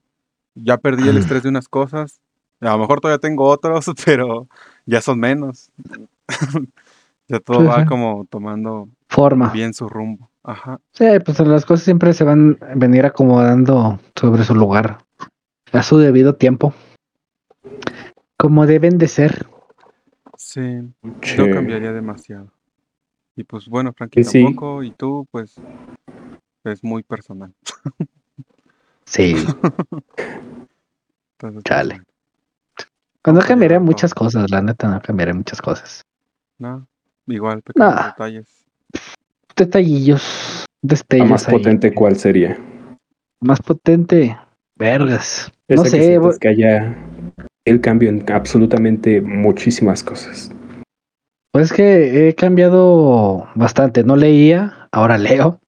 ya perdí el estrés de unas cosas. A lo mejor todavía tengo otros, [LAUGHS] pero ya son menos. [LAUGHS] ya todo va como tomando forma. Bien su rumbo. Ajá. Sí, pues las cosas siempre se van a venir acomodando sobre su lugar a su debido tiempo. Como deben de ser. Sí, yo cambiaría demasiado. Y pues bueno, Frankie tampoco, y tú, pues, es muy personal. [LAUGHS] Sí. Entonces, Chale. Cuando pues, cambiaré muchas cosas, la neta, no cambiaré muchas cosas. No, igual, pequeños detalles detallillos, destellos. más potente cuál sería? Más potente, vergas. no sé. Que, que haya el cambio en absolutamente muchísimas cosas. Pues es que he cambiado bastante. No leía, ahora leo.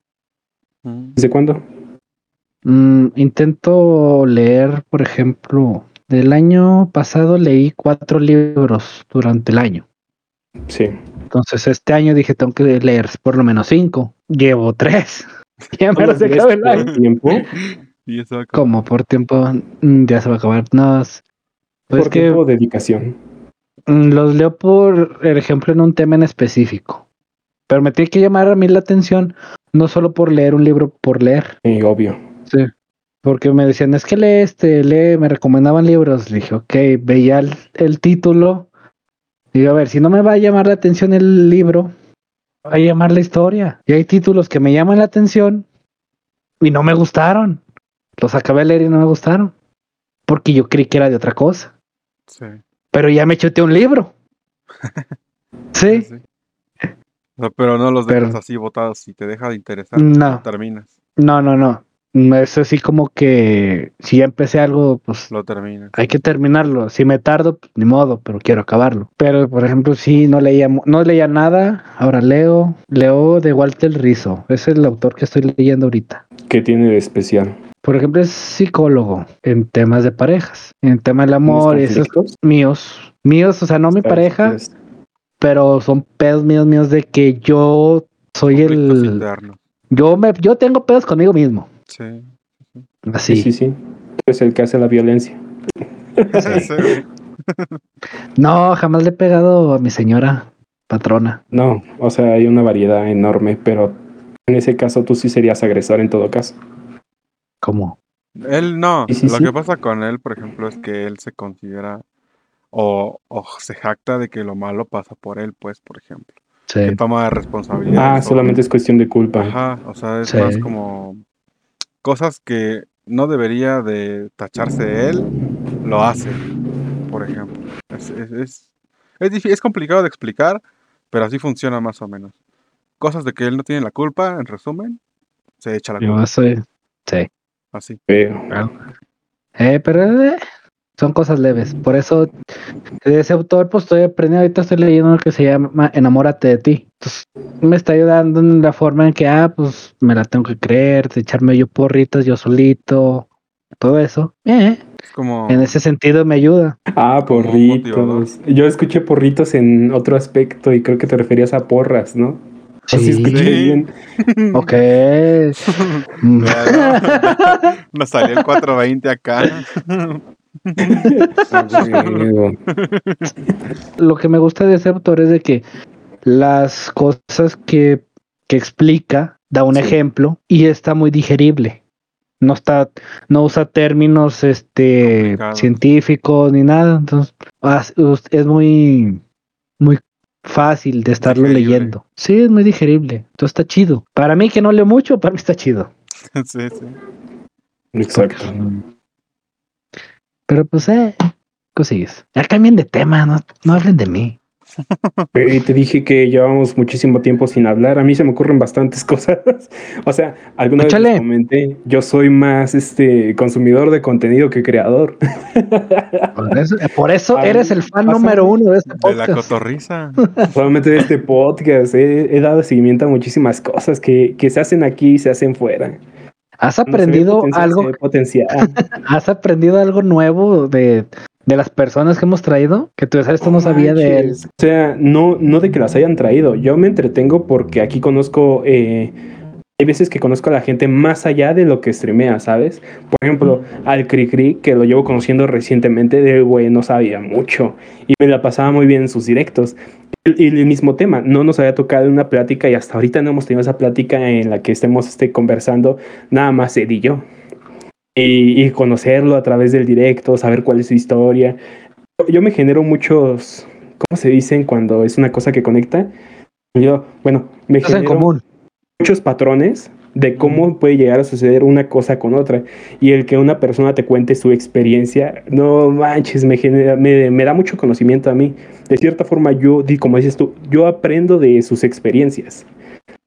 ¿Desde cuándo? Mm, intento leer, por ejemplo, del año pasado leí cuatro libros durante el año. Sí. Entonces este año dije, tengo que leer por lo menos cinco. Llevo tres. [LAUGHS] Ya me se acaba el año. ¿Tiempo? [LAUGHS] Como por tiempo, mm, ya se va a acabar. No, pues por tiempo dedicación. Mm, los leo por ejemplo en un tema en específico. Pero me tiene que llamar a mí la atención, no solo por leer un libro por leer. Sí, obvio. Sí. Porque me decían, es que lee este, lee, me recomendaban libros. Le dije, ok, veía el título Digo, a ver, si no me va a llamar la atención el libro, va a llamar la historia. Y hay títulos que me llaman la atención, y no me gustaron. Los acabé de leer y no me gustaron. Porque yo creí que era de otra cosa. Sí. Pero ya me chuté un libro. [LAUGHS] sí. pero no los dejas así botados. Si te deja de interesar, no. terminas. No, no, no. Es así como que si ya empecé algo, pues lo termina. Hay que terminarlo. Si me tardo, pues, ni modo, pero quiero acabarlo. Pero por ejemplo, si no leía no leía nada, ahora leo, leo de Walter Rizzo. Es el autor que estoy leyendo ahorita. ¿Qué tiene de especial? Por ejemplo, es psicólogo en temas de parejas, en temas del amor y esos míos, míos, o sea, no mi pareja, pero son pedos míos míos de que yo soy el yo me yo tengo pedos conmigo mismo. Sí. Así. Sí, sí, Es el que hace la violencia. [LAUGHS] no, jamás le he pegado a mi señora patrona. No, o sea, hay una variedad enorme, pero en ese caso tú sí serías agresor en todo caso. ¿Cómo? Él no. Lo que pasa con él, por ejemplo, es que él se considera o, o, se jacta de que lo malo pasa por él, pues, por ejemplo. Sí. Que toma responsabilidad. Ah, solamente es cuestión de culpa. Ajá, o sea, es más como cosas que no debería de tacharse él, lo hace, por ejemplo. Es, es, es, complicado de explicar, pero así funciona más o menos. Cosas de que él no tiene la culpa, en resumen, se echa la culpa. Yo sí. Así. Pero, eh, pero eh, son cosas leves. Por eso, de ese autor, pues estoy aprendiendo. Ahorita estoy leyendo lo que se llama Enamórate de ti. Entonces, me está ayudando en la forma en que, ah, pues me la tengo que creer, de echarme yo porritas yo solito, todo eso. Eh, como... En ese sentido me ayuda. Ah, porritos. Yo escuché porritos en otro aspecto y creo que te referías a porras, ¿no? Sí. escuché bien. [LAUGHS] Ok. Me [LAUGHS] salió el 420 acá. [LAUGHS] [LAUGHS] Lo que me gusta de ese autor es de que las cosas que, explica da un ejemplo y está muy digerible. No está, no usa términos este científicos ni nada. Entonces, es muy, muy fácil de estarlo leyendo. Sí, es muy digerible. Entonces está chido. Para mí que no leo mucho, para mí está chido. [LAUGHS] sí, sí. Exacto. Pero pues, eh, consigues. Ya cambien de tema, no, no hablen de mí. [LAUGHS] Y te dije que llevamos muchísimo tiempo sin hablar. A mí se me ocurren bastantes [LAUGHS] cosas. o sea, alguna vez les comenté, yo soy más este consumidor de contenido que creador. Por eso, [LAUGHS] eres el fan número uno de este podcast. De la cotorriza. Solamente de este podcast. He, dado seguimiento a muchísimas cosas que, que se hacen aquí y se hacen fuera. ¿Has aprendido algo? [LAUGHS] ¿Has aprendido algo nuevo de, las personas que hemos traído? Que tú sabes, esto no sabía de él. O sea, no, no de que las hayan traído. Yo me entretengo porque aquí conozco. Eh, hay veces que conozco a la gente más allá de lo que streamea, ¿sabes? Por ejemplo, al Cricri, que lo llevo conociendo recientemente, de güey, no sabía mucho. Y me la pasaba muy bien en sus directos. Y el, mismo tema, no nos había tocado una plática y hasta ahorita no hemos tenido esa plática en la que estemos este, conversando nada más él y yo. Y, conocerlo a través del directo, saber cuál es su historia. Yo me genero muchos, ¿cómo se dicen cuando es una cosa que conecta? Yo, bueno, me genero muchos patrones de cómo puede llegar a suceder una cosa con otra. Y el que una persona te cuente su experiencia, no manches, me, genera, me, me da mucho conocimiento a mí. De cierta forma, yo, como dices tú, yo aprendo de sus experiencias.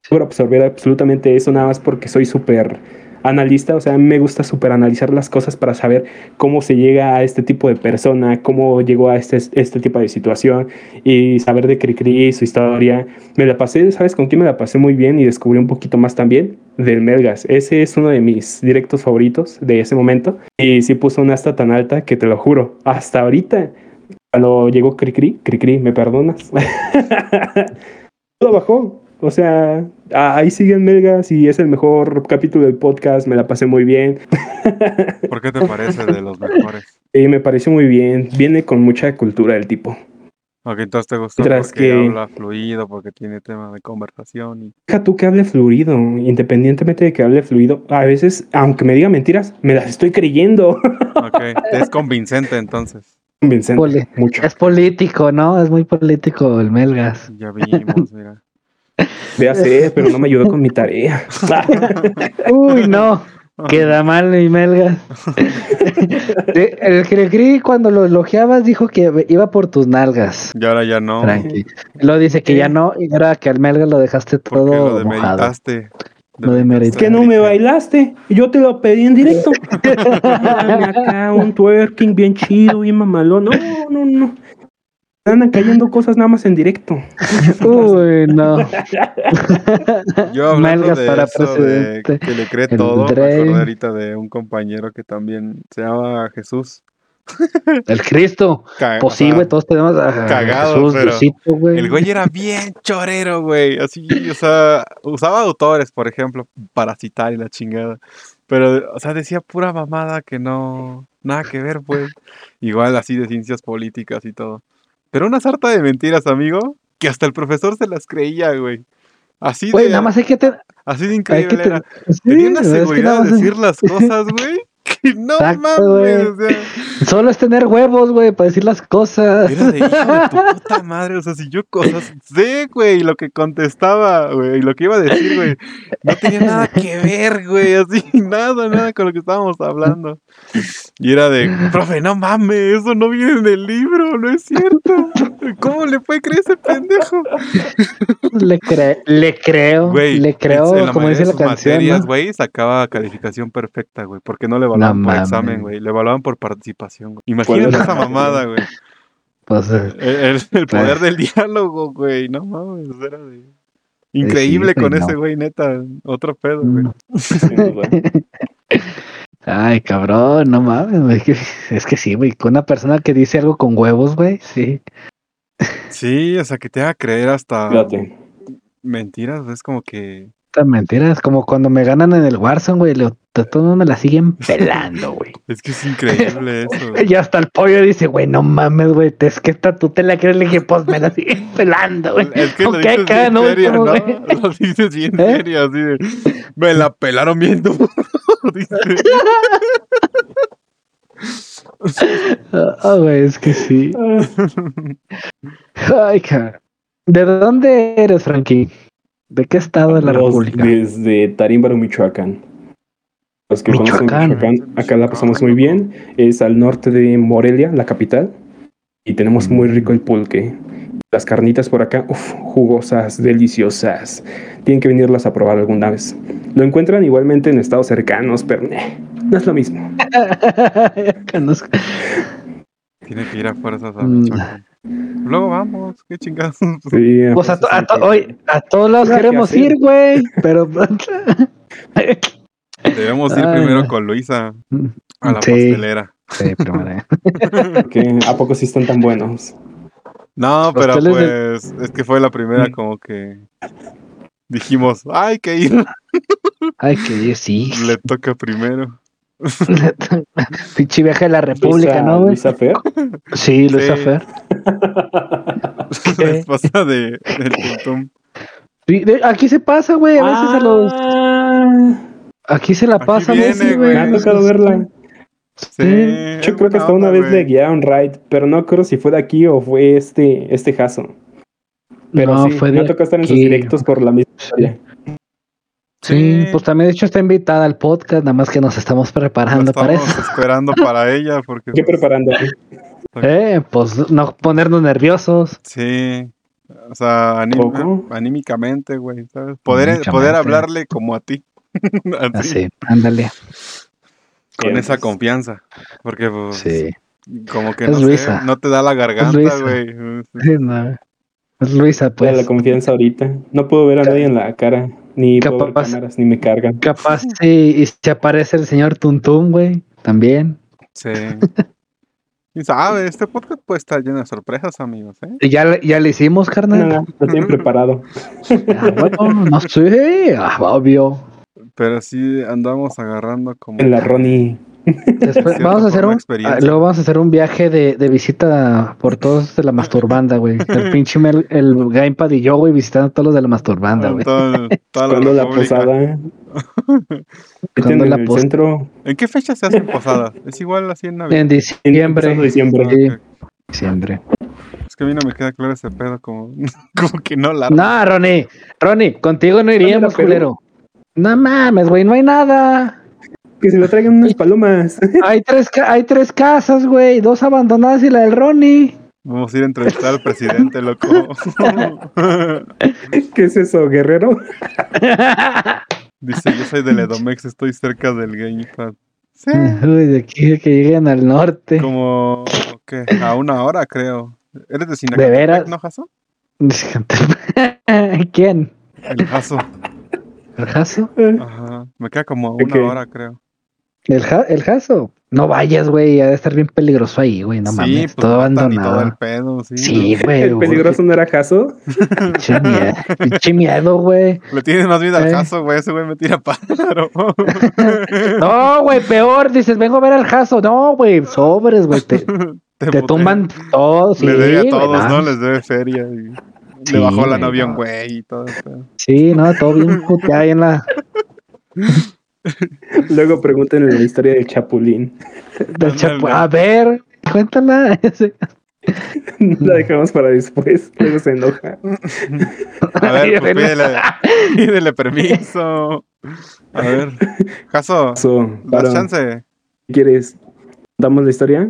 Puedo absorber absolutamente eso nada más porque soy súper analista, o sea, me gusta súper analizar las cosas para saber cómo se llega a este tipo de persona, cómo llegó a este, este tipo de situación y saber de Cricri, su historia. Me la pasé, ¿sabes con quién me la pasé muy bien y descubrí un poquito más también? Del Melgas. Ese es uno de mis directos favoritos de ese momento y sí puso una hasta tan alta que te lo juro, hasta ahorita, cuando llegó Cricri, Cricri, ¿me perdonas? [LAUGHS] lo bajó, o sea, ahí siguen Melgas y es el mejor capítulo del podcast, me la pasé muy bien. [LAUGHS] ¿Por qué te parece de los mejores? Sí, me pareció muy bien, viene con mucha cultura el tipo. Ok, entonces te gustó porque habla fluido, porque tiene tema de conversación. Y... Deja tú que hable fluido, independientemente de que hable fluido. A veces, aunque me diga mentiras, me las estoy creyendo. [LAUGHS] Ok, es convincente entonces. Convincente, mucho. Es político, ¿no? Es muy político el Melgas. Ya vimos, mira. Véase, pero no me ayudó con mi tarea. [LAUGHS] Uy, no. Queda mal mi melga. el Cri cuando lo elogiabas dijo que iba por tus nalgas. Y ahora ya no. Tranqui. Lo dice que ya no, y ahora que al melga lo dejaste todo lo mojado. demeritaste. Lo demeritaste. que no me bailaste. Yo te lo pedí en directo. [LAUGHS] Dame acá un twerking bien chido, bien mamalón. No, no, no. Andan cayendo cosas nada más en directo. [LAUGHS] Uy, no. [LAUGHS] Yo hablando de para eso, de presidente. que le cree El todo, me ahorita de un compañero que también se llama Jesús. El Cristo. Ca- Pues sí, todos tenemos a cagado, Jesús, pero Diosito, güey. El güey era bien chorero, güey. Así, o sea, usaba autores, por ejemplo, para citar y la chingada. Pero, o sea, decía pura mamada que no, nada que ver, pues. Igual así de ciencias políticas y todo. Pero una sarta de mentiras, amigo, que hasta el profesor se las creía, güey. Así Güey, de, nada más hay que tener. así de Hay que increíble te- era. Sí, Tenía una es que seguridad de decir las cosas, güey. Que no Exacto, mames, o sea. Solo es tener huevos, güey, para decir las cosas. Era de hijo de tu [LAUGHS] puta madre, o sea, si yo cosas sé, güey, lo que contestaba, güey, y lo que iba a decir, güey, no tenía nada que ver, güey, así, [LAUGHS] nada, nada con lo que estábamos hablando. Y era de, profe, no mames, eso no viene en el libro, no es cierto. ¿Cómo le puede creer ese pendejo? Le, cre- le creo, Güey, le creo, en la como dice de la sus canción. materias, ¿no? güey, sacaba calificación perfecta, güey, porque no le evaluaban por mames. examen, güey, le evaluaban por participación, güey. Imagínate esa mamada, güey. Pues, eh, El, el- el poder Pues. del diálogo, güey. No mames, era de... Increíble con no. ese güey, neta. Otro pedo, güey. [LAUGHS] Ay, cabrón, no mames, güey. que- Es que sí, güey. Con una persona que dice algo con huevos, güey, sí. Sí, o sea, que te haga creer hasta Fíjate. mentiras, es como que... Estas mentiras, como cuando me ganan en el Warzone, güey. Todos me la siguen [LAUGHS] pelando, güey. Es que es increíble eso. güey. [LAUGHS] Y hasta el pollo dice, güey, no mames, güey. Es que esta tú te la crees, le dije, pues me la siguen [LAUGHS] pelando, güey. Es que lo dices cada bien serio, ¿no? güey. Lo dices bien ¿Eh? serio, así de... Me la pelaron bien duro. Ah, güey, es que sí. Ay, cabrón. ¿De dónde eres, Frankie? ¿De qué estado de la Los- República? Desde Tarímbaro, Michoacán. Los que conocen Michoacán. Michoacán, acá la pasamos muy bien. Es al norte de Morelia, la capital. Y tenemos muy rico el pulque. Las carnitas por acá, uff, jugosas, deliciosas. Tienen que venirlas a probar alguna vez. Lo encuentran igualmente en estados cercanos, pero eh, no es lo mismo. [LAUGHS] Tiene que ir a fuerzas a Mm. Michoacán. Luego vamos, qué chingados. Sí, [LAUGHS] Pues a, to- a, to- oye, a todos lados queremos ir, güey. Pero. [LAUGHS] Debemos ir Ay, primero no. con Luisa a la Sí. pastelera. Sí, primero. [LAUGHS] ¿A poco sí están tan buenos? No, pero pues es que fue la primera Mm. como que dijimos, hay que ir, Ay, que ir, sí. le toca primero. [LAUGHS] Pinche viaje a la República, Luisa- ¿no, güey? Luisa Fer. Sí, Luisa Sí. Fer. [LAUGHS] la esposa de, del Tuntum. Sí, de- aquí se pasa, güey. A veces a los. Ah, Aquí se la Aquí pasa, viene, Messi, güey. Me ha tocado verla. Sí, Yo creo que hasta una vez güey. le guiaron ride, pero no creo si fue de aquí o fue este, este Jaso. Pero No, sí, fue me de ha tocado estar en sus directos por la misma historia. Sí, Sí. pues también de hecho está invitada al podcast, nada más que nos estamos preparando para estamos eso. esperando para ella porque ¿Qué pues, preparando? Eh, pues no ponernos nerviosos. sí, o sea, anímicamente, güey, ¿sabes? Poder, Anímicamente. poder hablarle como a ti. [LAUGHS] Así, Así, ándale. con esa confianza, porque pues, Sí. como que Es no sé, Luisa. no te da la garganta, güey. Sí, no. Es Luisa, Pues, la confianza ahorita. No puedo ver a nadie en la cara, ni Capaz. cámaras, ni me cargan. Capaz sí, y se aparece el señor Tuntum, güey. También. Sí. [LAUGHS] Y sabe, este podcast puede estar lleno de sorpresas, amigos, ¿eh? Y ya, le- ya le hicimos, carnal. Nada, lo tienen [LAUGHS] preparado. Ah, bueno, no sé, ah, obvio. Pero sí andamos agarrando como... En la Ronnie. Después vamos a hacer un, ah, luego vamos a hacer un viaje de, de visita por todos de la masturbanda, güey. El [LAUGHS] pinche Mel- el Gamepad y yo, güey, visitando a todos los de la masturbanda, güey. Todo- [LAUGHS] toda la la posada. [LAUGHS] Cuando Meten en la el centro. ¿En qué fecha se hacen posadas? Es igual así en Navidad. En diciembre. Empezando diciembre. Sí, diciembre. Es que a mí no me queda claro ese pedo, como, como que no largo. No, Ronnie, Ronnie, contigo no iríamos, culero. No mames, güey, no hay nada. Que se lo traigan unas palomas. [LAUGHS] Hay tres, hay tres casas, güey, dos abandonadas y la del Ronnie. Vamos a ir a entrevistar al presidente, loco. [LAUGHS] ¿Qué es eso, guerrero? [LAUGHS] Dice, yo soy del Edomex, estoy cerca del Gamepad. Sí. Uy, de aquí que lleguen al norte. Como, ¿qué? A una hora, creo. ¿Eres de Sinacatepec, ¿De veras? no, Jaso? ¿Quién? El Jaso. ¿El Jaso? Ajá, me queda como a una hora, creo. ¿El, ja el Jaso? No vayas, güey, ha de estar bien peligroso ahí, güey, no mames, pues todo abandonado. todo el pedo, sí. Sí, güey. ¿El peligroso no era Jaso? Pinche miedo, pinche miedo, güey. Le tienes más vida al eh. Jaso, güey, ese güey me tira pájaro. [LAUGHS] no, güey, peor, dices, vengo a ver al Jaso. No, güey, sobres, güey, te, [LAUGHS] te, tumban todos. Le debe a todos, ¿no? Les debe feria. Y le bajó la novia un güey y todo eso. Sí, no, todo bien puteado ahí en la... [LAUGHS] [LAUGHS] Luego pregúntenle la historia del Chapulín. [LAUGHS] A ver, cuéntala. [LAUGHS] La dejamos para después, luego se enoja. A ver, pues pídele, permiso. A ver, Caso, la chance. ¿Quieres? ¿Damos la historia?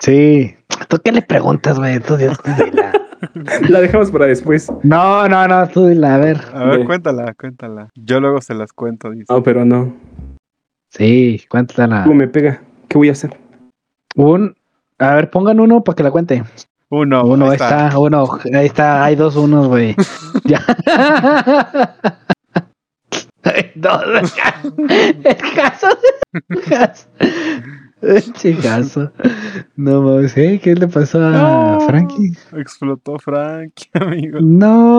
Sí. ¿Tú qué le preguntas, güey? Tú, Dios, La [LAUGHS] dejamos para después. No, no, no, tú dila, a ver. A ver, cuéntala, cuéntala. Yo luego se las cuento, dice. No, pero no. Sí, cuéntala. ¿Cómo me pega? ¿Qué voy a hacer? Un. A ver, pongan uno para que la cuente. Uno. Uno, ahí está. uno. Ahí está, hay dos unos, güey. [LAUGHS] ya. [LAUGHS] dos. El caso. El caso. [LAUGHS] Chicazo. No mames, ¿eh? ¿qué le pasó a Frankie? Explotó Frankie, [LAUGHS] amigo. No.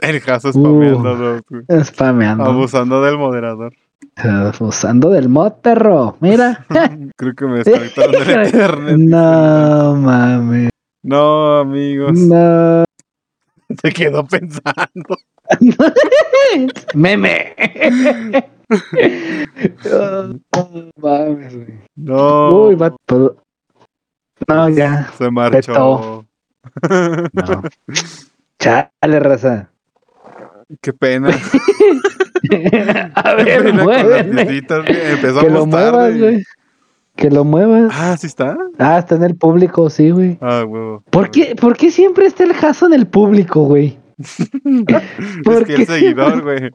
El caso spameando, uh, Spameando. Abusando del moderador. Abusando del mod, perro. Mira. [LAUGHS] Creo que me desconectaron del internet. No mames. No, amigos. No. Se quedó pensando. Meme. No, Uy, va todo. No, ya. Se marchó. [LAUGHS] No. Chale, raza. Qué pena. [LAUGHS] [LAUGHS] a ver, muéveme. Empezó que lo muevas, güey. Que lo muevas. Ah, ¿sí está? Ah, está en el público, sí, güey. Ah, huevo. ¿Por qué, ¿Por qué siempre está el jaso en el público, güey? [LAUGHS] es que el seguidor, güey.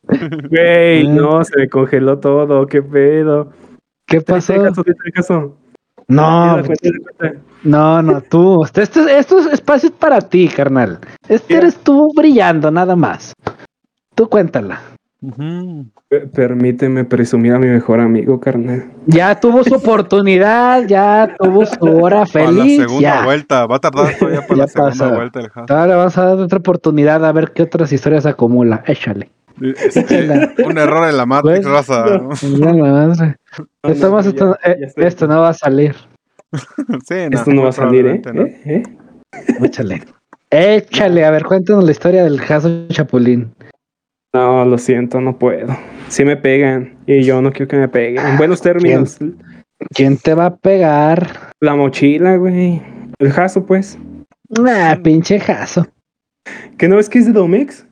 Güey, [LAUGHS] no, se me congeló todo, qué pedo. ¿Qué pasó? ¿Qué caso? No, no, no, tú. Estos, estos espacios para ti, carnal. Este eres tú brillando, nada más. Tú cuéntala. Permíteme presumir a mi mejor amigo, carnal. Ya tuvo su [LAUGHS] oportunidad, ya tuvo su hora feliz. Para la segunda vuelta, va a tardar todavía para [LAUGHS] la segunda vuelta el Ahora vamos a dar otra oportunidad a ver qué otras historias acumula. Échale. Este, un error en la Matrix, pues, raza. Esto, eh, esto, no va a salir. [LAUGHS] sí, esto no va a salir, ¿eh? ¿Eh? Échale. Échale, a ver, cuéntanos la historia del caso Chapulín. No, lo siento, no puedo. Si me pegan y yo no quiero que me peguen. En buenos términos. ¿Quién, te va a pegar? La mochila, güey. El jaso, pues. Ah, pinche jaso. ¿Que no ves que es de Domex?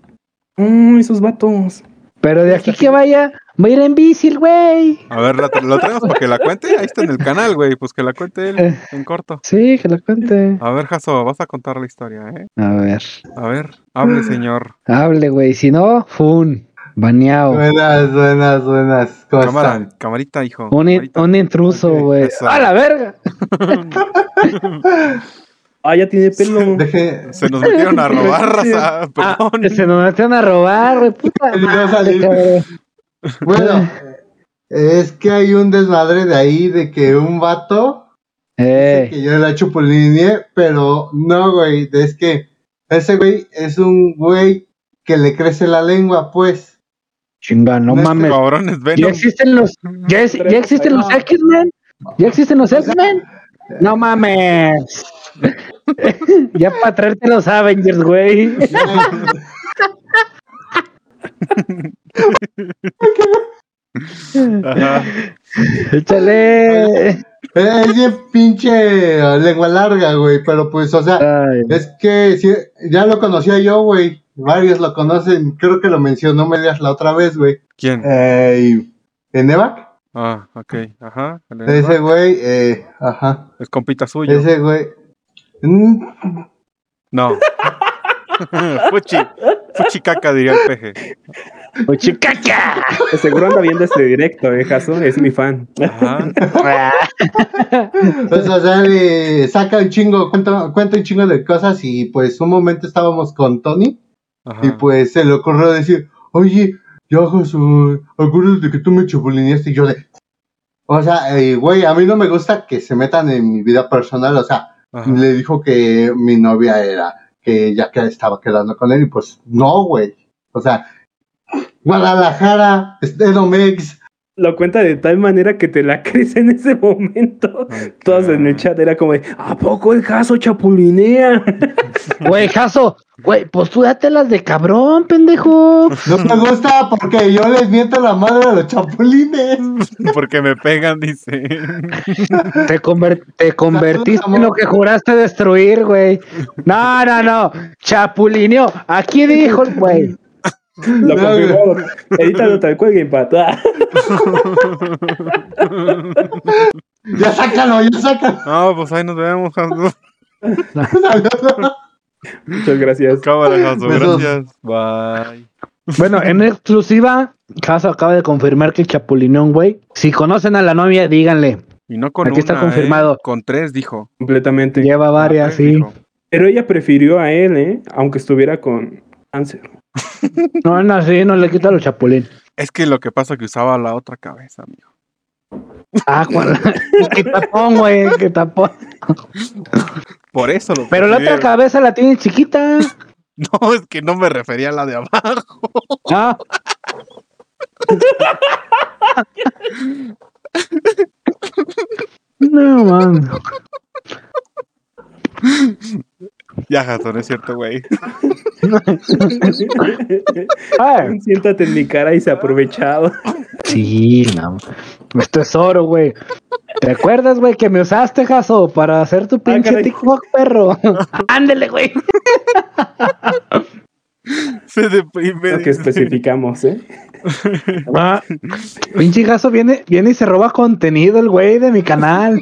Mmm, esos vatos. Pero de aquí que vaya, va a ir en bici, güey. A ver, ¿lo traemos para que la cuente? Ahí está en el canal, güey. Pues que la cuente él eh, en corto. Sí, que la cuente. A ver, Jaso, vas a contar la historia, ¿eh? A ver. A ver, hable, señor. Hable, güey. Si no, fun. Baneado. Buenas, buenas, buenas. ¿Cómo Cámara, Camarita, hijo. Un, un intruso, güey. ¡A la verga! [LAUGHS] Ah, ya tiene pelo. [LAUGHS] Se nos metieron a robar, [LAUGHS] raza. Ah, se nos metieron a robar, güey. Puta bueno, [LAUGHS] es que hay un desmadre de ahí de que un vato eh. que yo la chupulineé, pero no, güey, es que ese güey es un güey que le crece la lengua, pues. Chinga, no, mames. ya existen los, ya, ya existen los X-Men. Ya existen los X-Men. No mames. [LAUGHS] ya para traerte los Avengers, güey. [LAUGHS] Ajá. Échale. Es bien pinche lengua larga, güey, pero pues, o sea, Ay, es que sí, ya lo conocía yo, güey. Varios lo conocen, creo que lo mencionó Medias la otra vez, güey. ¿Quién? Eh, ¿En Evac? Ah, ok. Ajá. Ese güey, eh, ajá. Es compita suyo. Ese güey. Mm, No. [LAUGHS] Fuchi. Fuchi caca, diría el peje. ¡Uchicaca! De seguro anda viendo este directo, eh, Jaso, es mi fan. Ajá. Pues, o sea, le saca un chingo, cuenta, cuenta un chingo de cosas y pues un momento estábamos con Tony Ajá. y pues se le ocurrió decir, oye, ya Josu, acuérdate que tú me chapulineaste y yo de... O sea, eh, güey, a mí no me gusta que se metan en mi vida personal, o sea, Ajá. le dijo que mi novia era, que ya que estaba quedando con él y pues no, güey. O sea, Guadalajara, Edomex, Lo cuenta de tal manera que te la [LAUGHS] crees en ese momento. Ok. Todos en el chat era como, de, ¿a poco el Jaso chapulinea? [LAUGHS] Güey, Jaso, güey, pues tú dátelas de cabrón, pendejo. no me gusta porque yo les miento la madre a los chapulines. [LAUGHS] Porque me pegan, dice. Te, conver- te convertiste en lo que juraste destruir, güey. No, no, no. Chapulineo. Aquí dijo el güey. Lo No, confirmó. Edítalo tal cual, Gamepad. Ah, [LAUGHS] Ya sácalo, ya sácalo. No, pues ahí nos vemos, Jaso. [LAUGHS] Muchas gracias. Cámara. Besos. Gracias. Bye. Bueno, en exclusiva, Jaso acaba de confirmar que chapulineó un güey. Si conocen a la novia, díganle. Y no con Aquí está confirmado. ¿eh? Con tres, dijo. Completamente. Lleva varias, tres, sí. dijo. Pero ella prefirió a él, ¿eh? Aunque estuviera con cáncer. No, no, sí, no le quita los chapulín. Es que lo que pasa es que usaba la otra cabeza, amigo. Ah, [LAUGHS] que tapón, güey, que tapón. Por eso lo Pero la otra cabeza la tiene chiquita. [LAUGHS] No, es que no me refería a la de abajo. Ah. [LAUGHS] No, man. Ya, Jaso, no es cierto, güey. Ay, Siéntate en mi cara y se ha aprovechado. sí, no. Esto es oro, güey. ¿Te acuerdas, güey, que me usaste, Jaso, para hacer tu pinche caray. TikTok, perro? [LAUGHS] Ándele, güey. Se deprime. Lo que especificamos, ¿eh? Ah, pinche Jaso viene, viene y se roba contenido el güey de mi canal.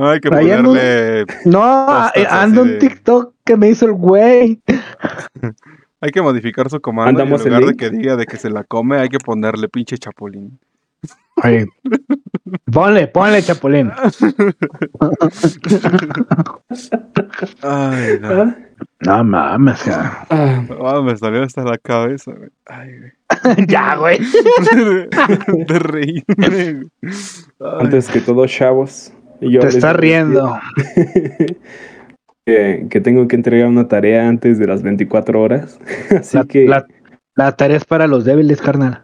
Hay que ponerle. No, eh, de- un TikTok que me hizo el güey. [LAUGHS] Hay que modificar su comando. y en lugar de link. que diga de que se la come, hay que ponerle pinche chapulín. Ay. Ponle, ponle, chapulín. Ay, no. Ah, No mames, ja. ah, me salió hasta la cabeza, güey. Ay, güey. [LAUGHS] ya, güey. [LAUGHS] De reírme. antes que todo, chavos. Y yo Te a riendo. [LAUGHS] Que, que tengo que entregar una tarea antes de las 24 horas. [LAUGHS] Así La, que, la- la tarea es para los débiles, carnal.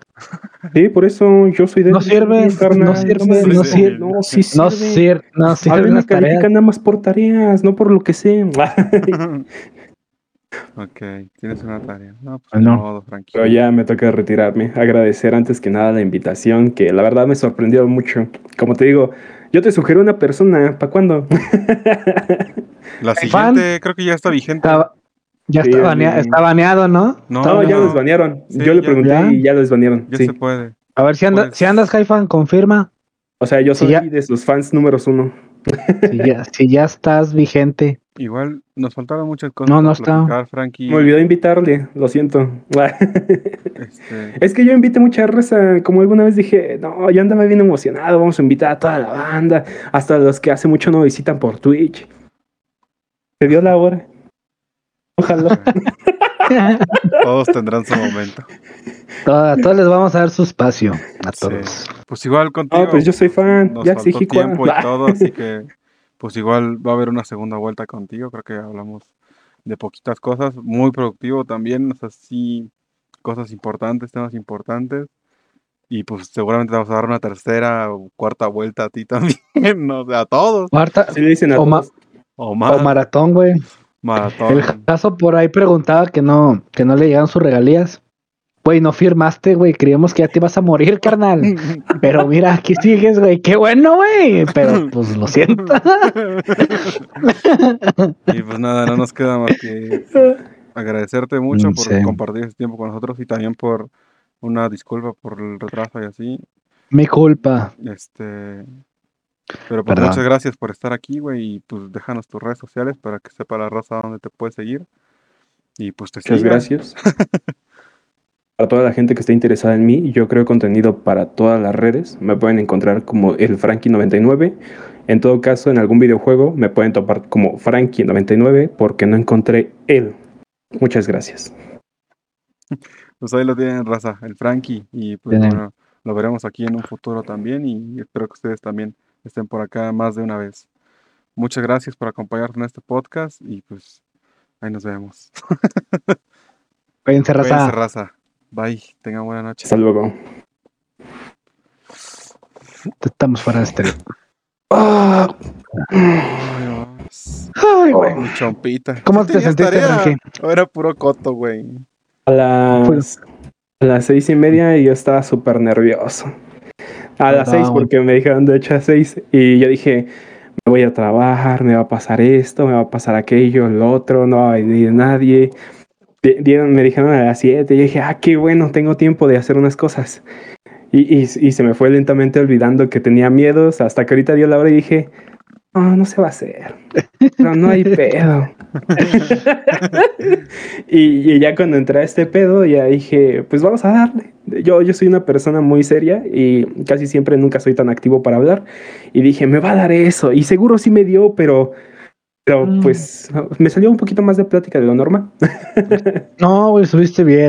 sí, por eso yo soy de. No sirve, no sirve, me no sirve. No, sí No sirve. sirve, no A sirve mí me las tareas. califican nada más por tareas, no por lo que sé. [LAUGHS] ok, tienes una tarea. No, pues no, modo. Pero ya me toca retirarme. Agradecer antes que nada la invitación, que la verdad me sorprendió mucho. Como te digo, yo te sugiero una persona. ¿Para cuándo? [LAUGHS] La Fan. siguiente creo que ya está vigente. Está- ya Sí, está, es banea- está baneado, ¿no? No, No, ya los banearon. Sí, yo le pregunté ¿Ya? y ya los banearon. Ya sí. se puede. A ver si, anda, Pues- si andas, Haifan, confirma. O sea, yo soy ya. de sus fans números uno. Si ya, si ya estás vigente. Igual nos faltaron muchas cosas. No, no está. platicar, Frankie. Me olvidó invitarle, lo siento. Este, [LAUGHS] es que yo invité mucha raza. Como alguna vez dije, no, yo andaba bien emocionado. Vamos a invitar a toda la banda, hasta los que hace mucho no visitan por Twitch. Se dio la hora. Ojalá. [LAUGHS] todos [LAUGHS] tendrán su momento. Toda- todos les vamos a dar su espacio. A Sí. todos. Pues igual contigo. No, pues yo soy fan. Nos Ya faltó exigí tiempo y todo, así que pues igual va a haber una segunda vuelta contigo. Creo que hablamos de poquitas cosas, muy productivo también, o sea, sí, cosas importantes, temas importantes. Y pues seguramente te vamos a dar una tercera o cuarta vuelta a ti [LAUGHS] también, ¿no? O sea, a todos. Cuarta, Sí le dicen a o, ma- todos. O más. o maratón, güey. maratón. El caso por ahí preguntaba que no, que no le llegan sus regalías. Güey, no firmaste, güey, creíamos que ya te ibas a morir, carnal. [LAUGHS] Pero mira, aquí sigues, güey, qué bueno, güey. Pero pues lo siento. [LAUGHS] y pues nada, no nos queda más que agradecerte mucho por compartir este tiempo con nosotros y también por una disculpa por el retraso y así. Mi culpa. Este. Pero pues muchas gracias por estar aquí, güey. Y pues déjanos tus redes sociales para que sepa la raza donde te puedes seguir. Y pues te Muchas gracias. [LAUGHS] para toda la gente que esté interesada en mí, yo creo contenido para todas las redes. Me pueden encontrar como el Frankie99. En todo caso, en algún videojuego me pueden topar como Frankie99 porque no encontré él. Muchas gracias. [LAUGHS] Pues ahí lo tienen, raza, el Frankie. Y pues bueno, lo veremos aquí en un futuro también. Y espero que ustedes también estén por acá más de una vez. Muchas gracias por acompañarnos en este podcast y pues ahí nos vemos. [LAUGHS] Cuídense, raza. raza. Bye, tengan buena noche. Hasta luego. Estamos fuera de este. Ay, güey. chompita. ¿Cómo te sentiste, Frankie? Era puro coto, güey. A las, a las seis y media yo estaba súper nervioso. A las seis, porque me dijeron de hecho a seis. Y yo dije, me voy a trabajar, me va a pasar esto, me va a pasar aquello, lo otro, no va a venir nadie. Me dijeron a las siete. Y yo dije, ah, qué bueno, tengo tiempo de hacer unas cosas. Y, y, y, se me fue lentamente olvidando que tenía miedos hasta que ahorita dio la hora y dije, no, no se va a hacer. No, no hay pedo. [LAUGHS] y, ya cuando entré a este pedo, ya dije, pues vamos a darle. Yo, yo soy una persona muy seria y casi siempre nunca soy tan activo para hablar. Y dije, me va a dar eso. Y seguro sí me dio, pero, pero mm. pues me salió un poquito más de plática de lo normal. no, güey, subiste bien.